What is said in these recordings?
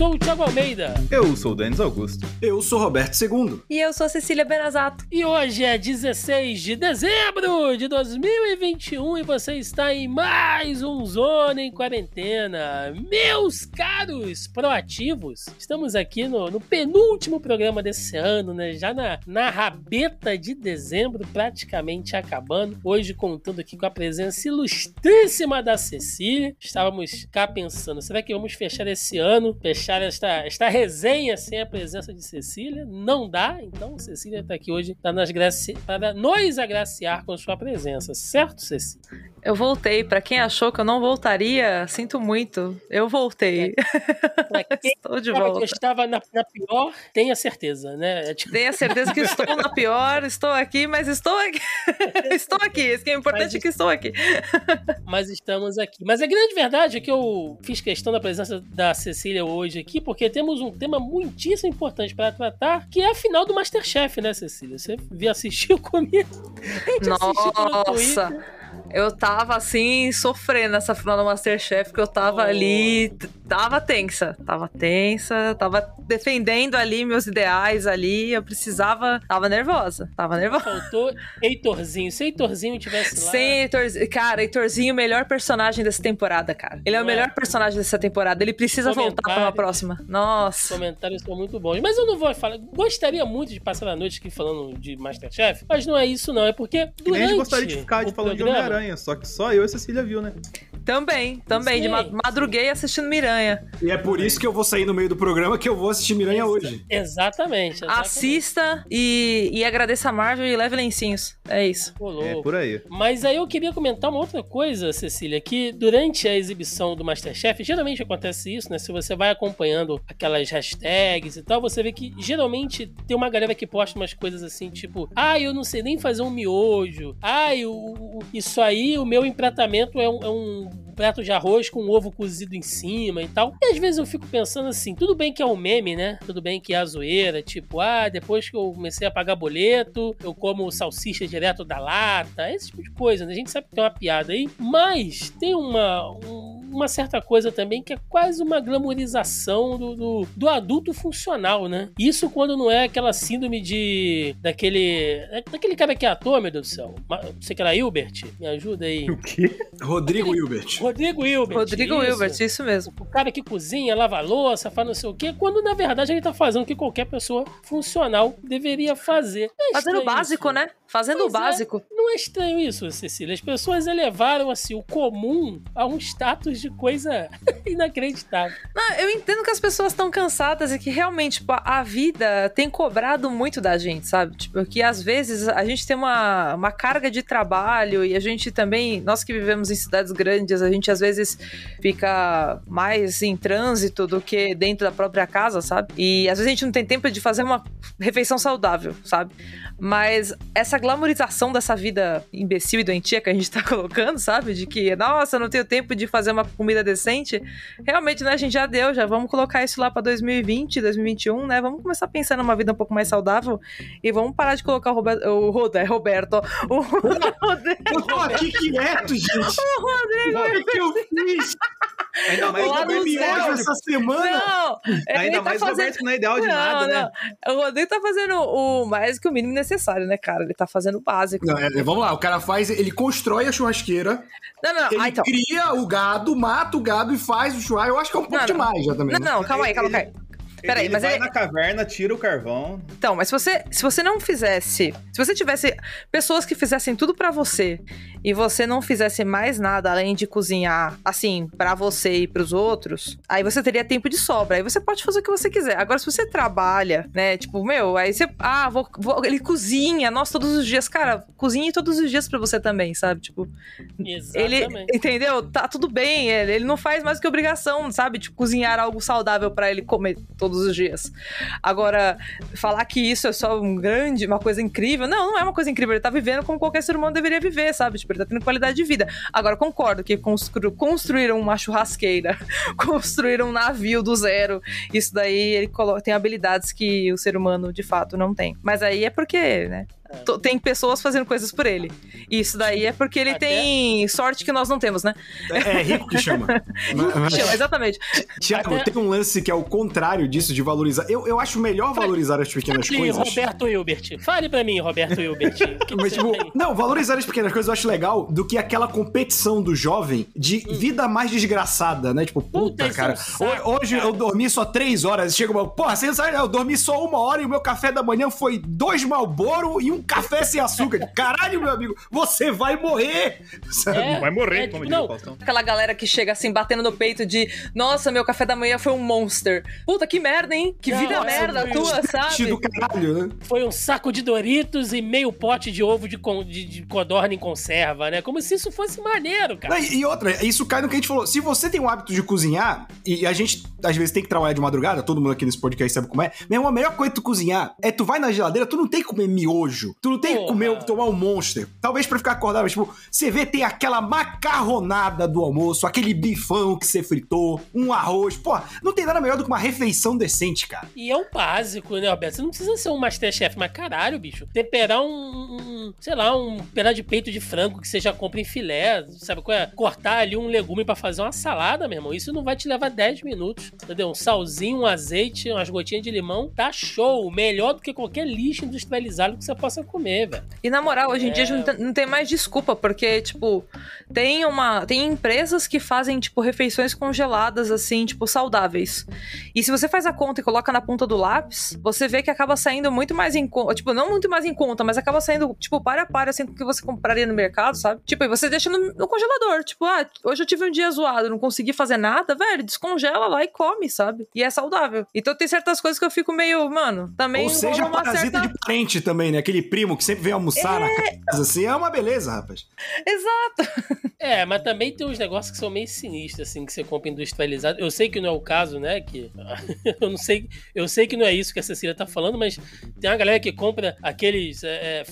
sou o Thiago Almeida. Eu sou o Denis Augusto. Eu sou Roberto II. E eu sou Cecília Benazato. E hoje é 16 de dezembro de 2021 e você está em mais um Zona em Quarentena. Meus caros proativos, estamos aqui no, no penúltimo programa desse ano, né? Já na, na rabeta de dezembro, praticamente acabando. Hoje contando aqui com a presença ilustríssima da Cecília. Estávamos cá pensando, será que vamos fechar esse ano, fechar esta, esta resenha sem a presença de Cecília? Não dá, então Cecília está aqui hoje para nos, graci... para nos agraciar com sua presença, certo, Cecília? Eu voltei. Para quem achou que eu não voltaria, sinto muito. Eu voltei. É. Estou de volta. Eu estava na, na, pior, tenha certeza, né? É tipo... Tenha certeza que estou na pior, estou aqui, mas estou aqui. estou aqui. Isso que é importante é que estou aqui. mas estamos aqui. Mas a grande verdade é que eu fiz questão da presença da Cecília hoje aqui, porque temos um tema muitíssimo importante para tratar, que é a final do Masterchef, né, Cecília? Você assistiu comigo? Nossa! Eu tava assim, sofrendo nessa final do Masterchef, que eu tava oh. ali, tava tensa, tava tensa, tava defendendo ali meus ideais ali, eu precisava, tava nervosa, tava nervosa. Faltou Heitorzinho, se Heitorzinho tivesse lá... Sem Heitorzinho, cara, Heitorzinho, o melhor personagem dessa temporada, cara. Ele é Não o melhor é? personagem dessa temporada, ele precisa voltar pra uma próxima. Nossa. Os comentários são muito bons, mas eu não vou falar, gostaria muito de passar a noite aqui falando de Masterchef, mas não é isso não, é porque durante... a gente gostaria de ficar de falando programa, de Homem-Aranha, só que só eu e Cecília viu, né? Também, também. Sim. De madruguei assistindo Miranha. E é por isso que eu vou sair no meio do programa que eu vou assistir Miranha Ex hoje. Exatamente, exatamente. Assista e, e agradeça a Marvel e leve lencinhos. É isso. É por aí. Mas aí eu queria comentar uma outra coisa, Cecília, que durante a exibição do Masterchef, geralmente acontece isso, né? Se você vai acompanhando aquelas hashtags e tal, você vê que geralmente tem uma galera que posta umas coisas assim, tipo, ah, eu não sei nem fazer um miojo. Ah, eu, isso aí, o meu empratamento é um, é um prato de arroz com um ovo cozido em cima e tal. E às vezes eu fico pensando assim, tudo bem que é um meme, né? Tudo bem que é a zoeira, tipo, ah, depois que eu comecei a pagar boleto, eu como salsicha direto da lata, esse tipo de coisa, né? A gente sabe que tem uma piada aí, mas tem uma, uma certa coisa também que é quase uma glamorização do, do, do adulto funcional, né? Isso quando não é aquela síndrome de. daquele. daquele cara que é ator, meu Deus do céu. Você que era Hilbert? Me ajuda aí. O quê? Rodrigo Hilbert. Rodrigo Hilbert. Rodrigo isso. Hilbert, isso mesmo. O cara que cozinha, lava louça, faz não sei o quê, quando na verdade ele tá fazendo o que qualquer pessoa funcional deveria fazer. É fazendo o básico, isso. né? Fazendo pois o é. básico. É, não é estranho isso, Cecília. As pessoas elevaram assim o comum a um status de coisa inacreditável. Não, eu entendo que as pessoas estão cansadas e que realmente tipo, a vida tem cobrado muito da gente, sabe? Tipo, que às vezes a gente tem uma, uma carga de trabalho e a gente também, nós que vivemos em cidades grandes, a gente às vezes fica mais em trânsito do que dentro da própria casa, sabe? E às vezes a gente não tem tempo de fazer uma refeição saudável, sabe? Mas essa glamorização dessa vida imbecil e doentia que a gente tá colocando, sabe? De que, nossa, não tenho tempo de fazer uma comida decente. Realmente, né? A gente já deu, já vamos colocar isso lá pra 2020, 2021, né? Vamos começar a pensar numa vida um pouco mais saudável e vamos parar de colocar o Roberto. O Roder, Roberto. O Rodrigo. Eu tô aqui quieto, gente. O Rodrigo. O que eu fiz? Ainda mais o miojo essa semana. Não, Ainda tá mais fazendo... Roberto não é ideal de não, nada, né? não. né? O Rodrigo tá fazendo o mais que o mínimo necessário, né, cara? Ele tá fazendo o básico. Não, é, vamos lá, o cara faz, ele constrói a churrasqueira. Não, não, ele ah, então. cria o gado, mata o gado e faz o churrasco. Eu acho que é um pouco não, demais já também. Não, né? não, calma aí, calma aí. Peraí, ele mas vai ele... na caverna, tira o carvão. Então, mas se você, se você não fizesse. Se você tivesse pessoas que fizessem tudo para você e você não fizesse mais nada além de cozinhar, assim, para você e pros outros, aí você teria tempo de sobra. Aí você pode fazer o que você quiser. Agora, se você trabalha, né? Tipo, meu, aí você. Ah, vou, vou ele cozinha, nossa, todos os dias. Cara, cozinhe todos os dias para você também, sabe? Tipo. Exatamente. Ele. Entendeu? Tá tudo bem. Ele, ele não faz mais que obrigação, sabe? Tipo, cozinhar algo saudável para ele comer todos os dias. Agora, falar que isso é só um grande, uma coisa incrível. Não, não é uma coisa incrível. Ele tá vivendo como qualquer ser humano deveria viver, sabe? Tipo, ele tá tendo qualidade de vida. Agora, concordo que constru construíram uma churrasqueira, construíram um navio do zero. Isso daí ele tem habilidades que o ser humano de fato não tem. Mas aí é porque, né? Tem pessoas fazendo coisas por ele. Isso daí é porque ele Até... tem sorte que nós não temos, né? É, é rico que chama. que chama, exatamente. Tiago, Até... tem um lance que é o contrário disso de valorizar. Eu, eu acho melhor valorizar as pequenas Fale, coisas. Roberto Hilbert. Fale pra mim, Roberto Hilbert. Que Mas, tipo, não, valorizar as pequenas coisas eu acho legal do que aquela competição do jovem de hum. vida mais desgraçada, né? Tipo, puta, puta cara. É um saco, hoje cara. eu dormi só três horas. Chega uma. Porra, você sabe, eu dormi só uma hora e o meu café da manhã foi dois Malboro e um café sem açúcar. Caralho, meu amigo, você vai morrer! É, vai morrer, é, como tipo, não, Aquela galera que chega assim, batendo no peito de nossa, meu café da manhã foi um monster. Puta, que merda, hein? Que não, vida merda tua, sabe? Do caralho, né? Foi um saco de Doritos e meio pote de ovo de, de, de codorna em conserva, né? Como se isso fosse maneiro, cara. E, e outra, isso cai no que a gente falou. Se você tem o hábito de cozinhar, e a gente às vezes tem que trabalhar de madrugada, todo mundo aqui nesse podcast sabe como é. Meu a melhor coisa de tu cozinhar é tu vai na geladeira, tu não tem que comer miojo. Tu não tem Porra. que comer, tomar um monster. Talvez para ficar acordado, mas tipo, você vê, tem aquela macarronada do almoço, aquele bifão que você fritou, um arroz. Pô, não tem nada melhor do que uma refeição decente, cara. E é o básico, né, Roberto? Você não precisa ser um Masterchef, mas caralho, bicho. Temperar um, um sei lá, um pedaço de peito de frango que você já compra em filé, sabe qual é? Cortar ali um legume para fazer uma salada, meu irmão. Isso não vai te levar 10 minutos, entendeu? Um salzinho, um azeite, umas gotinhas de limão, tá show. Melhor do que qualquer lixo industrializado que você possa comer, velho. E na moral, hoje em é... dia não tem mais desculpa, porque, tipo, tem uma. Tem empresas que fazem, tipo, refeições congeladas, assim, tipo, saudáveis. E se você faz a conta e coloca na ponta do lápis, você vê que acaba saindo muito mais em conta. Tipo, não muito mais em conta, mas acaba saindo, tipo, para a para, assim, com o que você compraria no mercado, sabe? Tipo, e você deixa no, no congelador. Tipo, ah, hoje eu tive um dia zoado, não consegui fazer nada, velho, descongela lá e come, sabe? E é saudável. Então tem certas coisas que eu fico meio, mano, também. Ou seja, parasita certa... de parente também, né? Aquele primo que sempre vem almoçar é... na casa, assim, é uma beleza, rapaz. Exato. É, mas também tem uns negócios que são meio sinistros, assim, que você compra industrializado. Eu sei que não é o caso, né? Que eu não sei, eu sei que não é isso que a Cecília tá falando, mas tem uma galera que compra aqueles é, é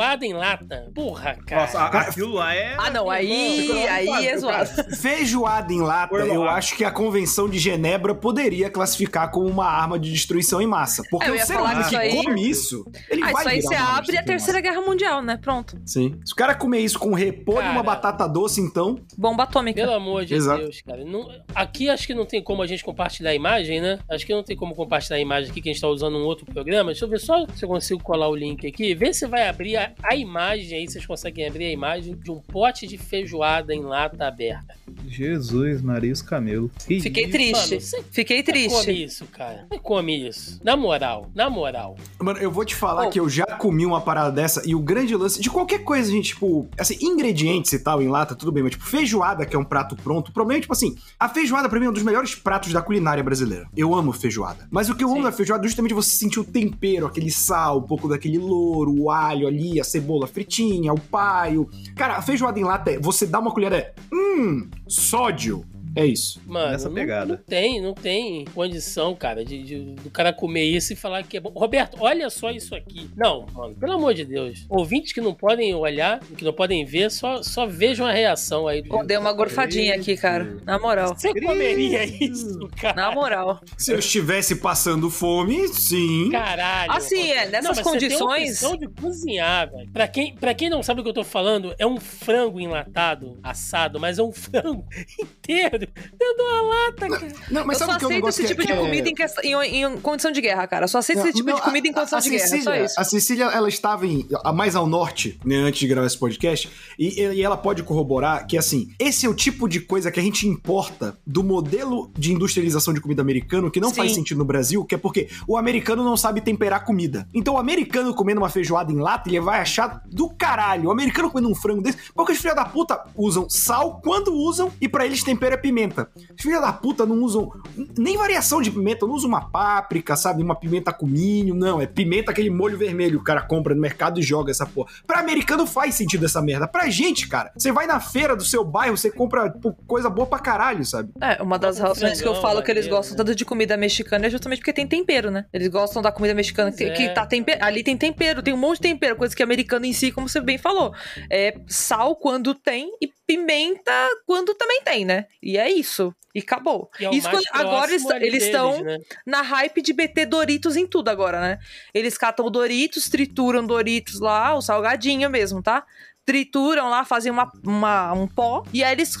feijoada em lata. Porra, cara. Nossa, aquilo lá é. Ah, não, aí, aí é zoado. Feijoada em lata, eu acho que a Convenção de Genebra poderia classificar como uma arma de destruição em massa. Porque é, o ser humano que aí... come isso, ele ah, vai isso aí você abre a Terceira Guerra Mundial, né? Pronto. Sim. Se o cara comer isso com repolho e uma batata doce, então. Bomba atômica. Pelo amor de Exato. Deus, cara. Não... aqui acho que não tem como a gente compartilhar a imagem, né? Acho que não tem como compartilhar a imagem aqui que a gente tá usando um outro programa. Deixa eu ver só se eu consigo colar o link aqui. Vê se vai abrir a, a imagem aí, vocês conseguem abrir a imagem de um pote de feijoada em lata aberta. Jesus, Maria os camelos. Fiquei isso? triste. Mano, Fiquei triste. Come isso, cara. Você come isso. Na moral, na moral. Mano, eu vou te falar oh. que eu já comi uma parada dessa e o grande lance de qualquer coisa, gente, tipo, assim, ingredientes e tal em lata, tudo bem, mas tipo, feijoada, que é um prato pronto, problema é, tipo assim, a feijoada pra mim é um dos melhores pratos da culinária brasileira. Eu amo feijoada. Mas o que eu Sim. amo da feijoada é justamente você sentir o tempero, aquele sal, um pouco daquele louro, o alho ali, a cebola fritinha, o paio. Cara, a feijoada em lata é, você dá uma colher, é, hum, sódio. É isso. Mano, Nessa pegada. Não, não, tem, não tem condição, cara, de, de, do cara comer isso e falar que é bom. Roberto, olha só isso aqui. Não, mano, pelo amor de Deus. Ouvintes que não podem olhar, que não podem ver, só, só vejam a reação aí. Do... deu uma gorfadinha aqui, cara. Na moral. Você comeria isso, cara? Na moral. Se eu estivesse passando fome, sim. Caralho. Assim, é, nessas não, condições. Você tem de cozinhar, velho. Pra quem, pra quem não sabe o que eu tô falando, é um frango enlatado, assado, mas é um frango inteiro dentro uma lata, cara. Não, mas eu sabe só aceito esse tipo de é- comida em, em, em, condição de guerra, cara. Eu só aceito não, esse tipo não, de comida em condição a, a de Cecília, guerra. Só isso. A Cecília, ela estava em, mais ao norte, né, antes de gravar esse podcast, e, e ela pode corroborar que, assim, esse é o tipo de coisa que a gente importa do modelo de industrialização de comida americano que não Sim. faz sentido no Brasil, que é porque o americano não sabe temperar comida. Então, o americano comendo uma feijoada em lata, ele vai achar do caralho. O americano comendo um frango desse, porque os filhos da puta usam sal quando usam e para eles tempero é pimenta. Os filhos da puta não usam nem variação de pimenta, não usam uma páprica, sabe? Uma pimenta com milho, não. É pimenta, aquele molho vermelho que o cara compra no mercado e joga essa porra. Pra americano faz sentido essa merda. Pra gente, cara, você vai na feira do seu bairro, você compra coisa boa pra caralho, sabe? É, uma das razões que eu falo que eles gostam tanto de comida mexicana é justamente porque tem tempero, né? Eles gostam da comida mexicana que, é. que tá tempero. Ali tem tempero, tem um monte de tempero, coisa que americano em si, como você bem falou, é sal quando tem e pimenta quando também tem, né? E é isso. E acabou. E é isso quando- agora eles eles estão né? na hype de meter Doritos em tudo agora, né? Eles catam o Doritos, trituram Doritos lá, o salgadinho mesmo, tá? Trituram lá, fazem uma, uma- um pó, e aí eles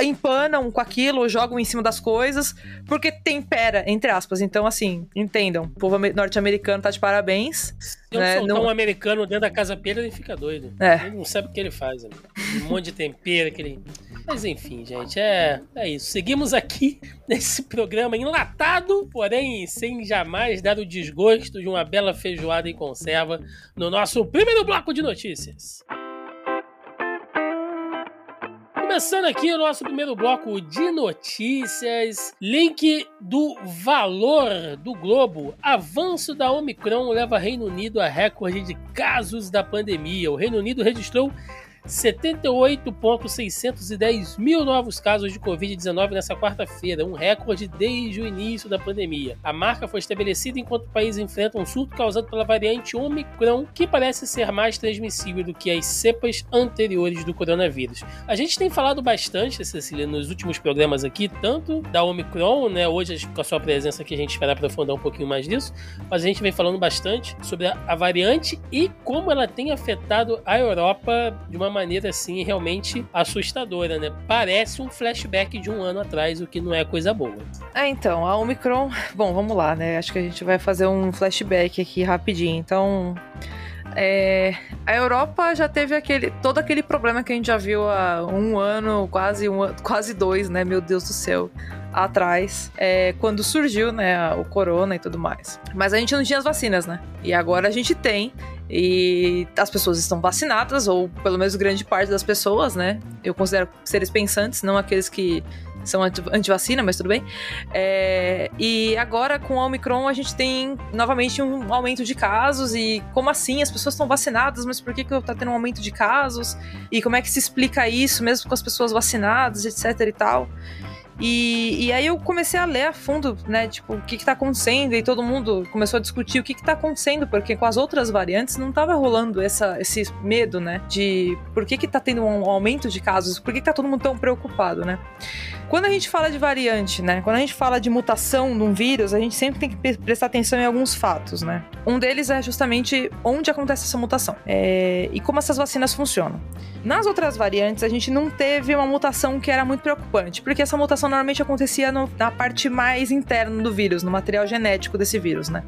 empanam com aquilo, jogam em cima das coisas, porque tempera, entre aspas. Então, assim, entendam. O povo ame- norte-americano tá de parabéns. Se eu né, soltar não- um americano dentro da casa Pedro, ele fica doido. É. Ele não sabe o que ele faz. amigo. Um monte de tempero, aquele. Mas enfim, gente, é, é isso. Seguimos aqui nesse programa enlatado, porém sem jamais dar o desgosto de uma bela feijoada em conserva no nosso primeiro bloco de notícias. Começando aqui o nosso primeiro bloco de notícias. Link do valor do globo. Avanço da Omicron leva Reino Unido a recorde de casos da pandemia. O Reino Unido registrou 78.610 mil novos casos de Covid-19 nessa quarta-feira, um recorde desde o início da pandemia. A marca foi estabelecida enquanto o país enfrenta um surto causado pela variante Omicron, que parece ser mais transmissível do que as cepas anteriores do coronavírus. A gente tem falado bastante, Cecília, nos últimos programas aqui, tanto da Omicron, né? Hoje, com a sua presença aqui, a gente espera aprofundar um pouquinho mais disso, mas a gente vem falando bastante sobre a, a variante e como ela tem afetado a Europa de uma maneira assim realmente assustadora, né? Parece um flashback de um ano atrás, o que não é coisa boa. É, então, a Omicron. Bom, vamos lá, né? Acho que a gente vai fazer um flashback aqui rapidinho. Então. É, a Europa já teve aquele todo aquele problema que a gente já viu há um ano, quase um quase dois, né? Meu Deus do céu, atrás, é, quando surgiu, né, o corona e tudo mais. Mas a gente não tinha as vacinas, né? E agora a gente tem. E as pessoas estão vacinadas, ou pelo menos grande parte das pessoas, né? Eu considero seres pensantes, não aqueles que são anti- anti-vacina, mas tudo bem. É, e agora com a Omicron a gente tem novamente um aumento de casos. E como assim? As pessoas estão vacinadas, mas por que, que tá tendo um aumento de casos? E como é que se explica isso, mesmo com as pessoas vacinadas, etc e tal? E, e aí eu comecei a ler a fundo, né? Tipo, o que que tá acontecendo? E todo mundo começou a discutir o que que tá acontecendo, porque com as outras variantes não tava rolando essa, esse medo, né? De por que que tá tendo um aumento de casos? Por que que tá todo mundo tão preocupado, né? Quando a gente fala de variante, né? Quando a gente fala de mutação de um vírus, a gente sempre tem que pre- prestar atenção em alguns fatos, né? Um deles é justamente onde acontece essa mutação é, e como essas vacinas funcionam. Nas outras variantes, a gente não teve uma mutação que era muito preocupante, porque essa mutação normalmente acontecia no- na parte mais interna do vírus, no material genético desse vírus, né?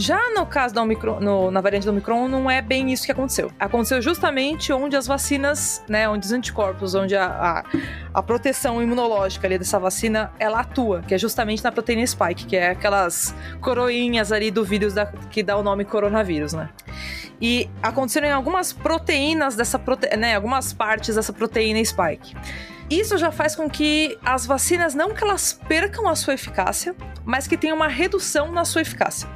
Já no caso da Omicron, no- na variante do Omicron, não é bem isso que aconteceu. Aconteceu justamente onde as vacinas, né, onde os anticorpos, onde a, a, a proteção imunológica ali dessa vacina, ela atua, que é justamente na proteína spike, que é aquelas coroinhas ali do vírus da- que dá o nome coronavírus, né? E aconteceram em algumas proteínas dessa prote... né, algumas partes dessa proteína spike. Isso já faz com que as vacinas não que elas percam a sua eficácia, mas que tenham uma redução na sua eficácia.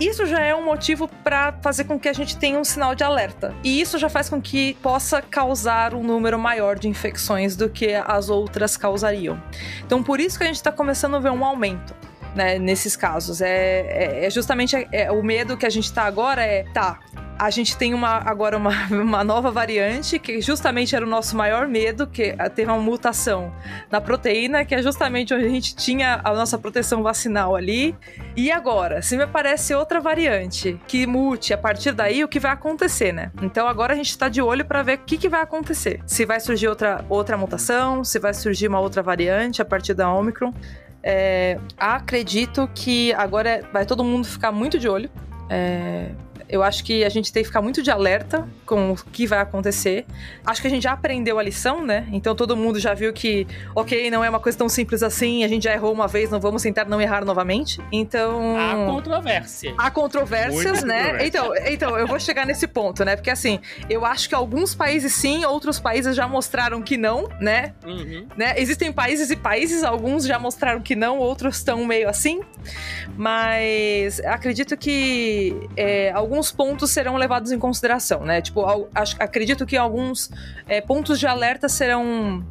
Isso já é um motivo para fazer com que a gente tenha um sinal de alerta. E isso já faz com que possa causar um número maior de infecções do que as outras causariam. Então, por isso que a gente está começando a ver um aumento. Né, nesses casos. É, é, é justamente é, o medo que a gente tá agora é, tá, a gente tem uma, agora uma, uma nova variante, que justamente era o nosso maior medo, que teve uma mutação na proteína, que é justamente onde a gente tinha a nossa proteção vacinal ali. E agora, se me aparece outra variante que mute a partir daí, o que vai acontecer, né? Então agora a gente tá de olho para ver o que, que vai acontecer. Se vai surgir outra, outra mutação, se vai surgir uma outra variante a partir da Omicron. É, acredito que agora vai todo mundo ficar muito de olho. É, eu acho que a gente tem que ficar muito de alerta com o que vai acontecer. Acho que a gente já aprendeu a lição, né? Então todo mundo já viu que, ok, não é uma coisa tão simples assim, a gente já errou uma vez, não vamos tentar não errar novamente. Então. Há controvérsia. Há controvérsias, Muita né? Então, então, eu vou chegar nesse ponto, né? Porque assim, eu acho que alguns países sim, outros países já mostraram que não, né? Uhum. né? Existem países e países, alguns já mostraram que não, outros estão meio assim. Mas acredito que é, alguns pontos serão levados em consideração, né? Tipo, acho- acredito que alguns é, pontos de alerta serão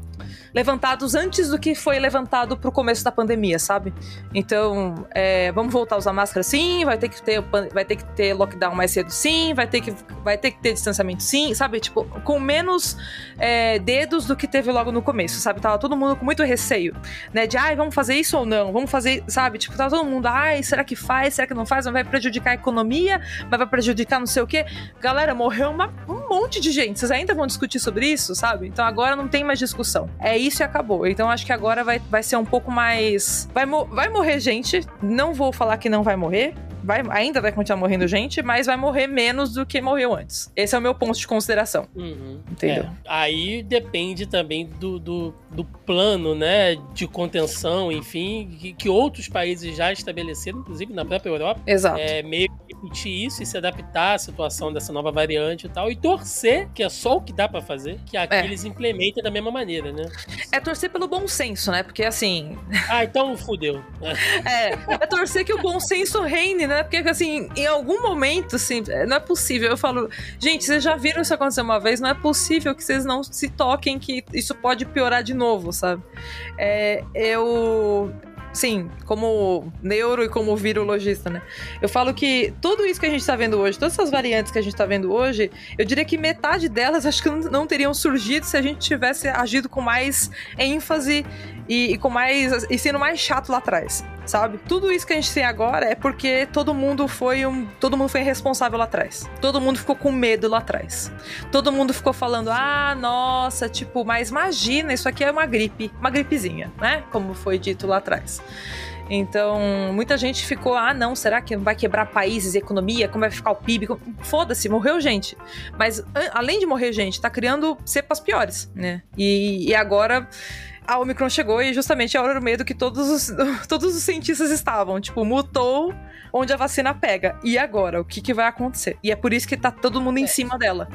levantados antes do que foi levantado pro começo da pandemia, sabe? Então, é, vamos voltar a usar máscara sim, vai ter que ter, vai ter que ter lockdown mais cedo sim, vai ter que, vai ter, que ter distanciamento sim, sabe? Tipo, com menos é, dedos do que teve logo no começo, sabe? Tava todo mundo com muito receio, né? De, ai, vamos fazer isso ou não? Vamos fazer, sabe? Tipo, tava todo mundo, ai, será que faz? Será que não faz? Não vai prejudicar a economia? Mas vai prejudicar não sei o quê? Galera, morreu uma, um monte de gente. Vocês ainda vão discutir sobre isso, sabe? Então agora não tem mais discussão. É isso e acabou. Então acho que agora vai, vai ser um pouco mais. Vai, vai morrer gente. Não vou falar que não vai morrer vai, ainda vai continuar morrendo gente, mas vai morrer menos do que morreu antes. Esse é o meu ponto de consideração. Uhum. Entendeu? É, aí depende também do, do, do, plano, né, de contenção, enfim, que, que, outros países já estabeleceram, inclusive na própria Europa. Exato. É, meio que repetir isso e se adaptar à situação dessa nova variante e tal, e torcer, que é só o que dá para fazer, que aqui é. eles implementem da mesma maneira, né? É torcer pelo bom senso, né? Porque assim. Ah, então fudeu. é, é torcer que o bom senso reine, né? Né? Porque, assim, em algum momento, assim, não é possível. Eu falo, gente, vocês já viram isso acontecer uma vez? Não é possível que vocês não se toquem que isso pode piorar de novo, sabe? É, eu sim, como neuro e como virologista, né? Eu falo que tudo isso que a gente tá vendo hoje, todas essas variantes que a gente tá vendo hoje, eu diria que metade delas acho que não teriam surgido se a gente tivesse agido com mais ênfase e, e com mais. e sendo mais chato lá atrás sabe? Tudo isso que a gente tem agora é porque todo mundo foi um, todo mundo foi irresponsável lá atrás. Todo mundo ficou com medo lá atrás. Todo mundo ficou falando: "Ah, nossa, tipo, mas imagina, isso aqui é uma gripe, uma gripezinha, né? Como foi dito lá atrás." Então, muita gente ficou, ah, não, será que vai quebrar países economia? Como vai ficar o PIB? Foda-se, morreu gente. Mas, além de morrer gente, tá criando cepas piores, né? E, e agora a Omicron chegou e justamente era o medo que todos os, todos os cientistas estavam. Tipo, mutou onde a vacina pega. E agora? O que, que vai acontecer? E é por isso que tá todo mundo em é. cima dela.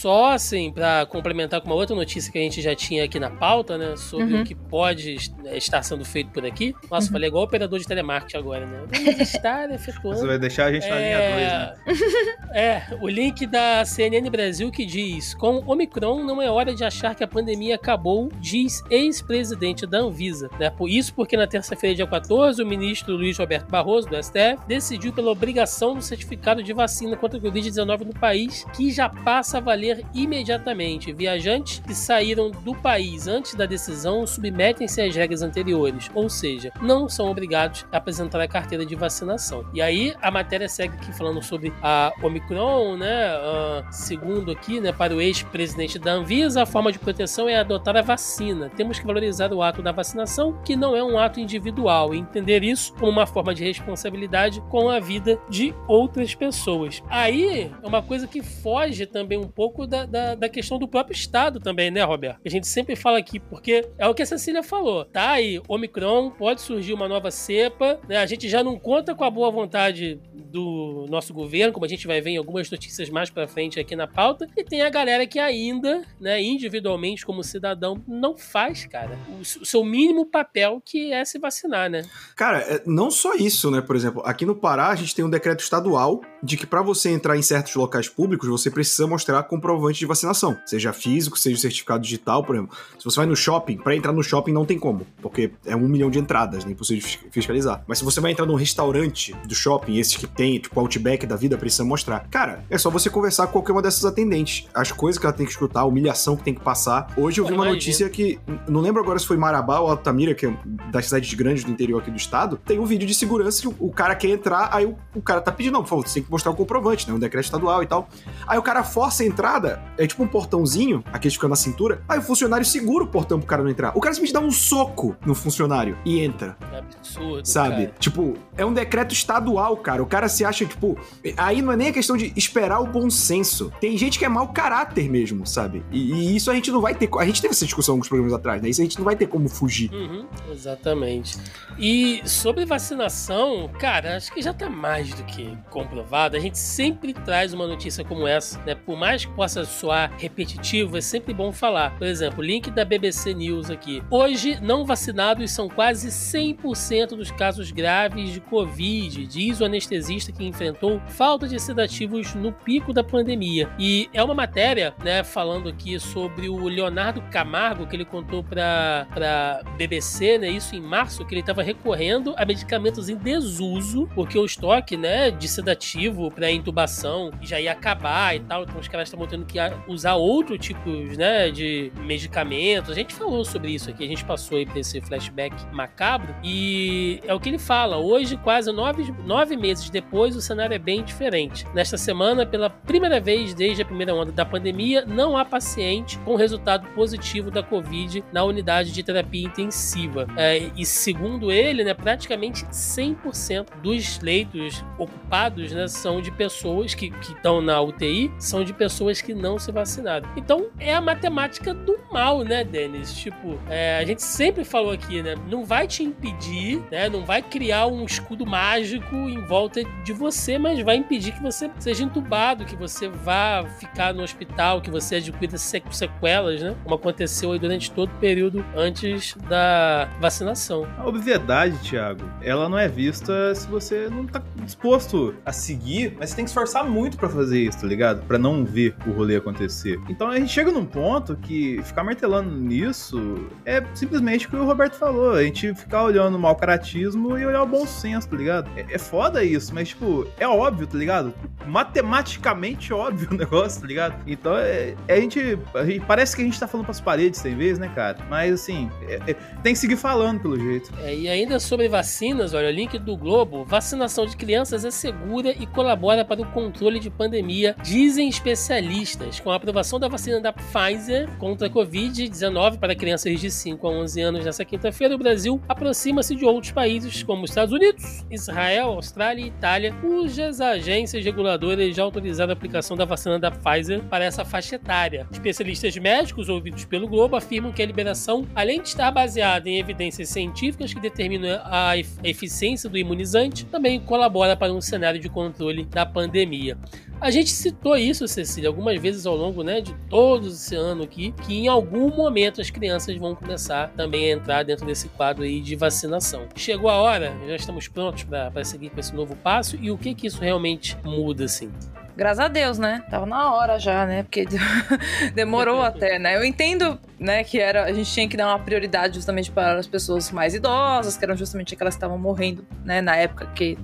Só assim, para complementar com uma outra notícia que a gente já tinha aqui na pauta, né? Sobre uhum. o que pode estar sendo feito por aqui. Nossa, uhum. falei igual operador de telemarketing agora, né? Vamos estar efetuando. Você vai deixar a gente na linha 2, né? É, o link da CNN Brasil que diz: Com Omicron não é hora de achar que a pandemia acabou, diz ex-presidente da Anvisa. Né? Por isso, porque na terça-feira, dia 14, o ministro Luiz Roberto Barroso, do STF, decidiu pela obrigação do certificado de vacina contra o Covid-19 no país, que já passa a valer imediatamente. Viajantes que saíram do país antes da decisão submetem-se às regras anteriores, ou seja, não são obrigados a apresentar a carteira de vacinação. E aí a matéria segue aqui falando sobre a Omicron, né? Uh, segundo aqui, né, para o ex-presidente da Anvisa, a forma de proteção é adotar a vacina. Temos que valorizar o ato da vacinação, que não é um ato individual, e entender isso como uma forma de responsabilidade com a vida de outras pessoas. Aí é uma coisa que foge também um pouco da, da, da questão do próprio Estado também, né, Roberto? A gente sempre fala aqui, porque é o que a Cecília falou. Tá aí, Omicron, pode surgir uma nova cepa, né? A gente já não conta com a boa vontade do nosso governo, como a gente vai ver em algumas notícias mais para frente aqui na pauta, e tem a galera que ainda, né, individualmente como cidadão, não faz, cara, o, seu mínimo papel que é se vacinar, né? Cara, é, não só isso, né? Por exemplo, aqui no Pará a gente tem um decreto estadual de que para você entrar em certos locais públicos você precisa mostrar comprovante de vacinação, seja físico, seja certificado digital, por exemplo. Se você vai no shopping, para entrar no shopping não tem como, porque é um milhão de entradas, nem né, possível fiscalizar. Mas se você vai entrar num restaurante do shopping, esses que tem, tipo Outback da vida, precisa mostrar. Cara, é só você conversar com qualquer uma dessas atendentes. As coisas que ela tem que escutar, a humilhação que tem que passar. Hoje eu vi uma notícia que, não lembro agora se foi Marabá ou Altamira, que é das cidades grandes do interior aqui do estado, tem um vídeo de segurança que o, cara quer entrar, aí o, o cara tá pedindo, não, por favor, você tem que mostrar o comprovante, né? Um decreto estadual e tal. Aí o cara força a entrada, é tipo um portãozinho, aquele que fica na cintura, aí o funcionário segura o portão pro cara não entrar. O cara simplesmente dá um soco no funcionário e entra. É absurdo. Sabe? Cara. Tipo, é um decreto estadual, cara. O cara se acha, tipo, aí não é nem a questão de esperar o bom senso. Tem gente que é mau caráter mesmo, sabe? E, e isso a gente não vai ter. A gente teve essa discussão alguns programas atrás, né? Isso a gente não vai ter como fugir. Uhum, exatamente. E sobre vacinação, cara, acho que já tá mais do que comprovado. A gente sempre traz uma notícia como essa, né? Por mais que possa soar repetitivo, é sempre bom falar. Por exemplo, link da BBC News aqui. Hoje, não vacinados são quase 100% 30% dos casos graves de Covid, diz o anestesista que enfrentou falta de sedativos no pico da pandemia. E é uma matéria, né, falando aqui sobre o Leonardo Camargo, que ele contou para para BBC, né, isso em março, que ele estava recorrendo a medicamentos em desuso, porque o estoque, né, de sedativo para intubação já ia acabar e tal, então os caras estavam tendo que usar outro tipos, né, de medicamentos. A gente falou sobre isso aqui, a gente passou aí por esse flashback macabro e é o que ele fala. Hoje, quase nove, nove meses depois, o cenário é bem diferente. Nesta semana, pela primeira vez desde a primeira onda da pandemia, não há paciente com resultado positivo da Covid na unidade de terapia intensiva. É, e segundo ele, né, praticamente 100% dos leitos ocupados né, são de pessoas que estão na UTI, são de pessoas que não se vacinaram. Então é a matemática do mal, né, Denis? Tipo, é, a gente sempre falou aqui, né? Não vai te impedir, né? Não vai criar um escudo mágico em volta de você, mas vai impedir que você seja entubado, que você vá ficar no hospital, que você adquira sequelas, né? Como aconteceu aí durante todo o período antes da vacinação. A obviedade, Thiago, ela não é vista se você não tá disposto a seguir, mas você tem que esforçar muito para fazer isso, tá ligado? Para não ver o rolê acontecer. Então a gente chega num ponto que ficar martelando nisso é simplesmente o que o Roberto falou. A gente ficar olhando o mau caratismo e olhar o bom senso, tá ligado? É, é foda isso, mas tipo, é óbvio, tá ligado? Matematicamente óbvio o negócio, tá ligado? Então é, é a, gente, a gente. Parece que a gente tá falando pras paredes, tem vezes, né, cara? Mas assim, é, é, tem que seguir falando pelo jeito. É, e ainda sobre vacinas, olha, o link do Globo: vacinação de crianças é segura e colabora para o controle de pandemia, dizem especialistas. Com a aprovação da vacina da Pfizer contra a Covid-19 para crianças de 5 a 11 anos nessa quinta-feira, o Brasil aproxima-se de outros países como Estados Unidos, Israel, Austrália e Itália, cujas agências reguladoras já autorizaram a aplicação da vacina da Pfizer para essa faixa etária. Especialistas médicos ouvidos pelo Globo afirmam que a liberação, além de estar baseada em evidências científicas que determinam a eficiência do imunizante, também colabora para um cenário de controle da pandemia. A gente citou isso, Cecília, algumas vezes ao longo né, de todo esse ano aqui, que em algum momento as crianças vão começar também a entrar dentro desse quadro aí de vacinação. Chegou a hora, já estamos prontos para seguir com esse novo passo e o que que isso realmente muda, assim? Graças a Deus, né? Tava na hora já, né? Porque demorou até, né? Eu entendo, né, que era a gente tinha que dar uma prioridade justamente para as pessoas mais idosas, que eram justamente aquelas que estavam morrendo, né, na época que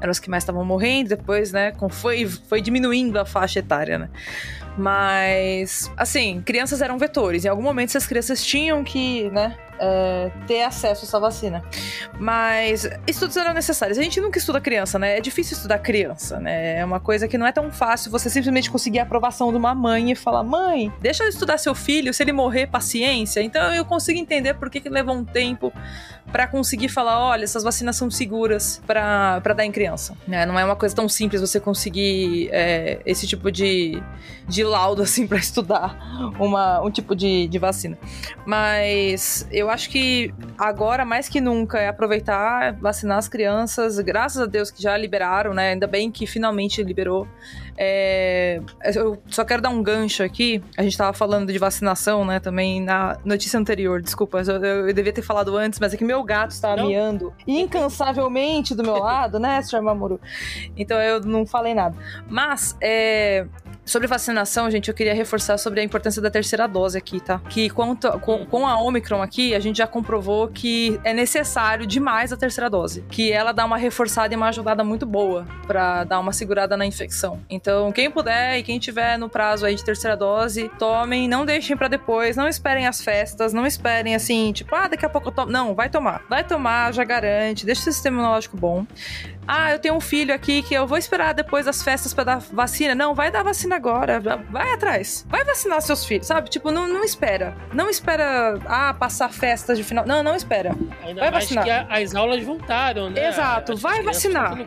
eram as que mais estavam morrendo, depois, né, foi foi diminuindo a faixa etária, né? Mas, assim, crianças eram vetores. Em algum momento essas crianças tinham que, né, é, ter acesso a essa vacina. Mas estudos eram necessários. A gente nunca estuda criança, né? É difícil estudar criança, né? É uma coisa que não é tão fácil você simplesmente conseguir a aprovação de uma mãe e falar: mãe, deixa eu estudar seu filho, se ele morrer, paciência. Então eu consigo entender por que, que levou um tempo para conseguir falar: olha, essas vacinas são seguras para dar em criança. Né? Não é uma coisa tão simples você conseguir é, esse tipo de, de laudo assim para estudar uma, um tipo de, de vacina. Mas eu acho que agora, mais que nunca, é aproveitar, vacinar as crianças. Graças a Deus que já liberaram, né? Ainda bem que finalmente liberou. É, eu só quero dar um gancho aqui. A gente estava falando de vacinação, né? Também na notícia anterior. Desculpa, eu, eu, eu devia ter falado antes, mas é que meu gato estava miando incansavelmente do meu lado, né, Sr. Mamuru? Então eu não falei nada. Mas, é, Sobre vacinação, gente, eu queria reforçar sobre a importância da terceira dose aqui, tá? Que com, com a Omicron aqui, a gente já comprovou que é necessário demais a terceira dose. Que ela dá uma reforçada e uma ajudada muito boa para dar uma segurada na infecção. Então, quem puder e quem tiver no prazo aí de terceira dose, tomem, não deixem para depois, não esperem as festas, não esperem assim, tipo, ah, daqui a pouco eu tomo. Não, vai tomar. Vai tomar, já garante, deixa o sistema imunológico bom. Ah, eu tenho um filho aqui que eu vou esperar depois das festas para dar vacina. Não, vai dar vacina agora. Vai atrás. Vai vacinar seus filhos, sabe? Tipo, não, não espera. Não espera, ah, passar festas de final. Não, não espera. Ainda vai vacinar. que as aulas voltaram, né? Exato, vai vacinar.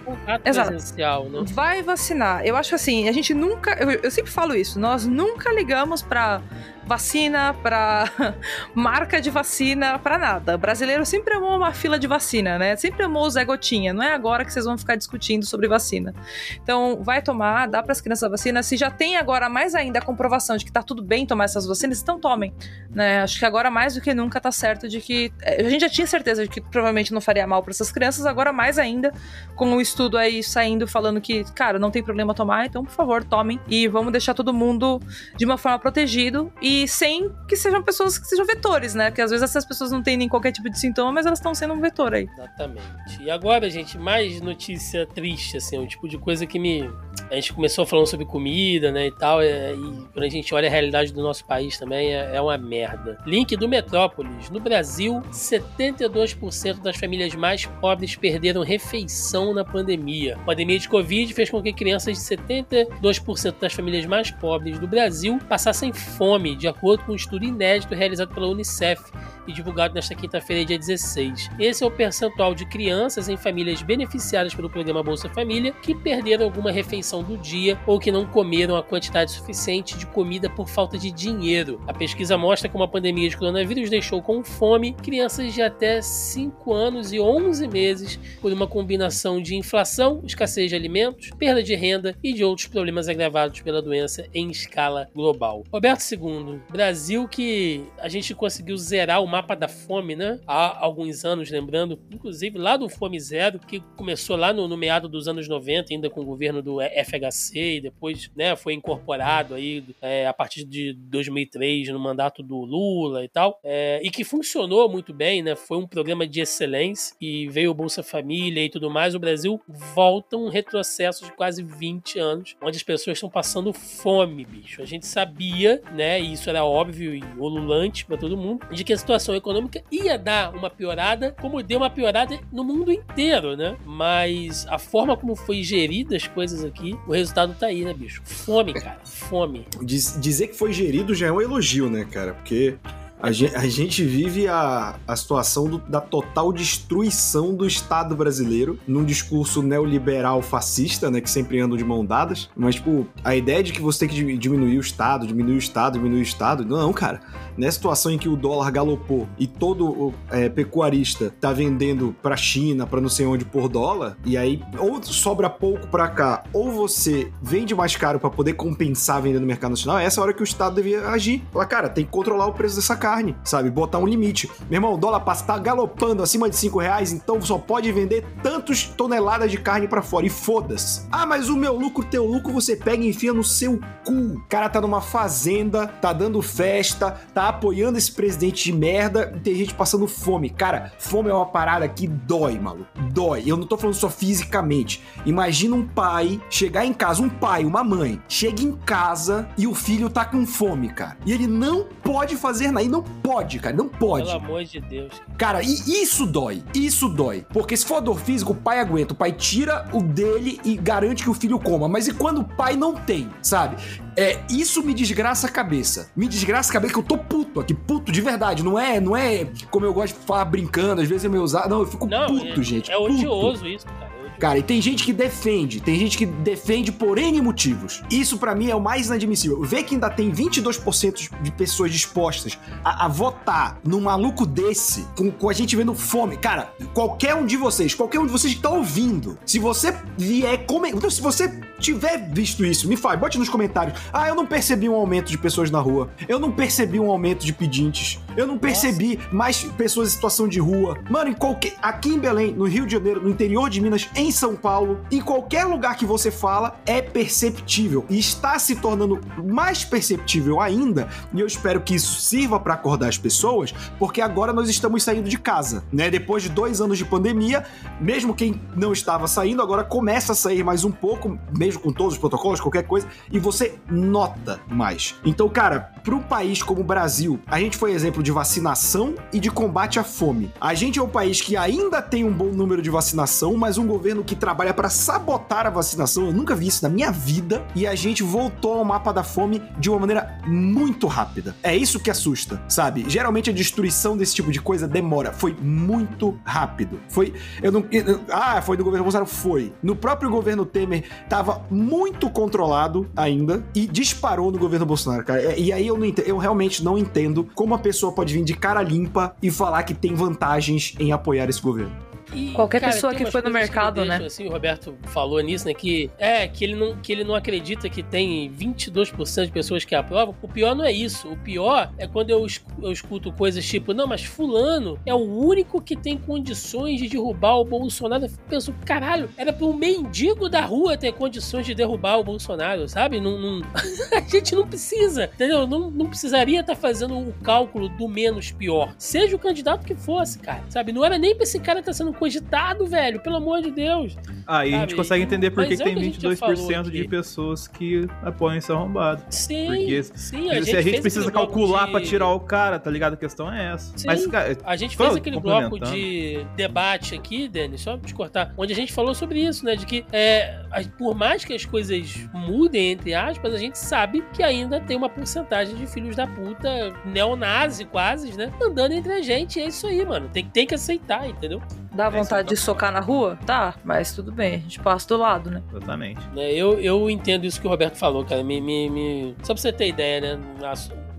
Exato. Né? Vai vacinar. Eu acho assim, a gente nunca. Eu, eu sempre falo isso, nós nunca ligamos pra vacina, pra marca de vacina, pra nada. O brasileiro sempre amou uma fila de vacina, né? Sempre amou o Zé Gotinha. Não é agora que vocês vão ficar discutindo sobre vacina. Então, vai tomar, dá para as crianças a vacina. Se já tem agora mais ainda a comprovação de que tá tudo bem tomar essas vacinas, então tomem. Né? Acho que agora mais do que nunca tá certo de que. A gente já tinha certeza de que provavelmente não faria mal para essas crianças, agora mais ainda, com o estudo aí saindo falando que, cara, não tem problema tomar, então, por favor, tomem. E vamos deixar todo mundo de uma forma protegido e sem que sejam pessoas que sejam vetores, né? Porque às vezes essas pessoas não têm nem qualquer tipo de sintoma, mas elas estão sendo um vetor aí. Exatamente. E agora, gente, mais notícia triste, assim, um tipo de coisa que me. A gente começou falando sobre comida, né, e tal, é, e quando a gente olha a realidade do nosso país também, é, é uma merda. Link do Metrópolis. No Brasil, 72% das famílias mais pobres perderam refeição na pandemia. A pandemia de Covid fez com que crianças de 72% das famílias mais pobres do Brasil passassem fome, de acordo com um estudo inédito realizado pela Unicef e divulgado nesta quinta-feira, dia 16. Esse é o percentual de crianças em famílias beneficiadas pelo programa Bolsa Família que perderam alguma refeição do dia ou que não comeram a quantidade suficiente de comida por falta de dinheiro. A pesquisa mostra como a pandemia de coronavírus deixou com fome crianças de até 5 anos e 11 meses por uma combinação de inflação, escassez de alimentos, perda de renda e de outros problemas agravados pela doença em escala global. Roberto II, Brasil que a gente conseguiu zerar o mapa da fome, né? Há alguns anos, lembrando, inclusive lá do Fome Zero, que começou lá no, no meado dos anos 90, ainda com o governo do FHC, e depois né, foi incorporado aí é, a partir de 2003 no mandato do Lula e tal, é, e que funcionou muito bem, né? Foi um programa de excelência e veio o Bolsa Família e tudo mais. O Brasil volta um retrocesso de quase 20 anos, onde as pessoas estão passando fome, bicho. A gente sabia, né? E isso era óbvio e olulante para todo mundo, de que a situação econômica ia dar uma piorada, como deu uma piorada no mundo inteiro, né? Mas a forma como foi gerida as coisas aqui, o resultado tá aí, né, bicho? Fome, cara. Fome. Diz, dizer que foi gerido já é um elogio, né, cara? Porque a gente, a gente vive a, a situação do, da total destruição do Estado brasileiro num discurso neoliberal fascista, né? Que sempre andam de mão dadas. Mas, tipo, a ideia de que você tem que diminuir o Estado, diminuir o Estado, diminuir o Estado. Não, cara. Nessa situação em que o dólar galopou e todo é, pecuarista tá vendendo pra China, pra não sei onde por dólar, e aí ou sobra pouco pra cá, ou você vende mais caro para poder compensar vendendo no mercado nacional, é essa hora que o Estado devia agir. Falar, cara, tem que controlar o preço dessa carne carne, sabe? Botar um limite. Meu irmão, o dólar passa tá galopando acima de 5 reais, então só pode vender tantos toneladas de carne para fora. E foda-se. Ah, mas o meu lucro, teu lucro, você pega e enfia no seu cu. O cara tá numa fazenda, tá dando festa, tá apoiando esse presidente de merda e tem gente passando fome. Cara, fome é uma parada que dói, maluco. Dói. Eu não tô falando só fisicamente. Imagina um pai chegar em casa, um pai, uma mãe, chega em casa e o filho tá com fome, cara. E ele não pode fazer nada. E não pode, cara, não pode. Pelo amor de Deus. Cara, e isso dói, isso dói. Porque se for dor física, o pai aguenta. O pai tira o dele e garante que o filho coma. Mas e quando o pai não tem, sabe? É, isso me desgraça a cabeça. Me desgraça a cabeça que eu tô puto aqui, puto de verdade. Não é, não é como eu gosto de falar brincando, às vezes eu me usar. Não, eu fico não, puto, é, gente. É puto. odioso isso, cara. Cara, e tem gente que defende, tem gente que defende por N motivos. Isso para mim é o mais inadmissível. Ver que ainda tem 22% de pessoas dispostas a, a, votar num maluco desse, com, com, a gente vendo fome. Cara, qualquer um de vocês, qualquer um de vocês que tá ouvindo, se você vier comentar, então, se você tiver visto isso, me fale, bote nos comentários. Ah, eu não percebi um aumento de pessoas na rua. Eu não percebi um aumento de pedintes. Eu não percebi Nossa. mais pessoas em situação de rua. Mano, em qualquer. Aqui em Belém, no Rio de Janeiro, no interior de Minas, em são Paulo, em qualquer lugar que você fala, é perceptível. E está se tornando mais perceptível ainda, e eu espero que isso sirva para acordar as pessoas, porque agora nós estamos saindo de casa, né? Depois de dois anos de pandemia, mesmo quem não estava saindo, agora começa a sair mais um pouco, mesmo com todos os protocolos, qualquer coisa, e você nota mais. Então, cara, para um país como o Brasil, a gente foi exemplo de vacinação e de combate à fome. A gente é um país que ainda tem um bom número de vacinação, mas um governo governo que trabalha para sabotar a vacinação. Eu nunca vi isso na minha vida. E a gente voltou ao mapa da fome de uma maneira muito rápida. É isso que assusta, sabe? Geralmente a destruição desse tipo de coisa demora. Foi muito rápido. Foi. Eu não. Ah, foi do governo Bolsonaro? Foi. No próprio governo Temer, tava muito controlado ainda e disparou no governo Bolsonaro, cara. É, E aí eu, não eu realmente não entendo como a pessoa pode vir de cara limpa e falar que tem vantagens em apoiar esse governo. E, Qualquer cara, pessoa que foi no mercado, né? Assim, o Roberto falou nisso, né? Que é que ele não, que ele não acredita que tem 22% de pessoas que aprovam. O pior não é isso. O pior é quando eu, eu escuto coisas tipo, não, mas fulano é o único que tem condições de derrubar o Bolsonaro. Eu penso, caralho, era para um mendigo da rua ter condições de derrubar o Bolsonaro, sabe? Não, não- a gente não precisa, entendeu? Não, não precisaria estar fazendo o cálculo do menos pior. Seja o candidato que fosse, cara, sabe? Não era nem pra esse cara estar sendo cogitado, velho, pelo amor de Deus. Aí a gente consegue entender por que, que tem o que a gente já falou 22% de pessoas que apoiam esse arrombado. Sim, Porque sim, Se a gente, fez precisa aquele bloco calcular de- pra tirar o cara, tá ligado? A questão é essa. Sim. Mas, cara, A gente fez aquele bloco de debate aqui, Denis, só pra te cortar, onde a gente falou sobre isso, né? De que é, a- por mais que as coisas mudem, entre aspas, a gente sabe que ainda tem uma porcentagem de filhos da puta, neonazi quase, né? Andando entre a gente. É isso aí, mano. Tem, tem que aceitar, entendeu? Dá vontade é de socar na rua? Tá, mas tudo bem, a gente passa do lado, né? exatamente. Né, Eu, eu entendo isso que o Roberto falou, cara. Me, me, me- Só pra você ter ideia, né?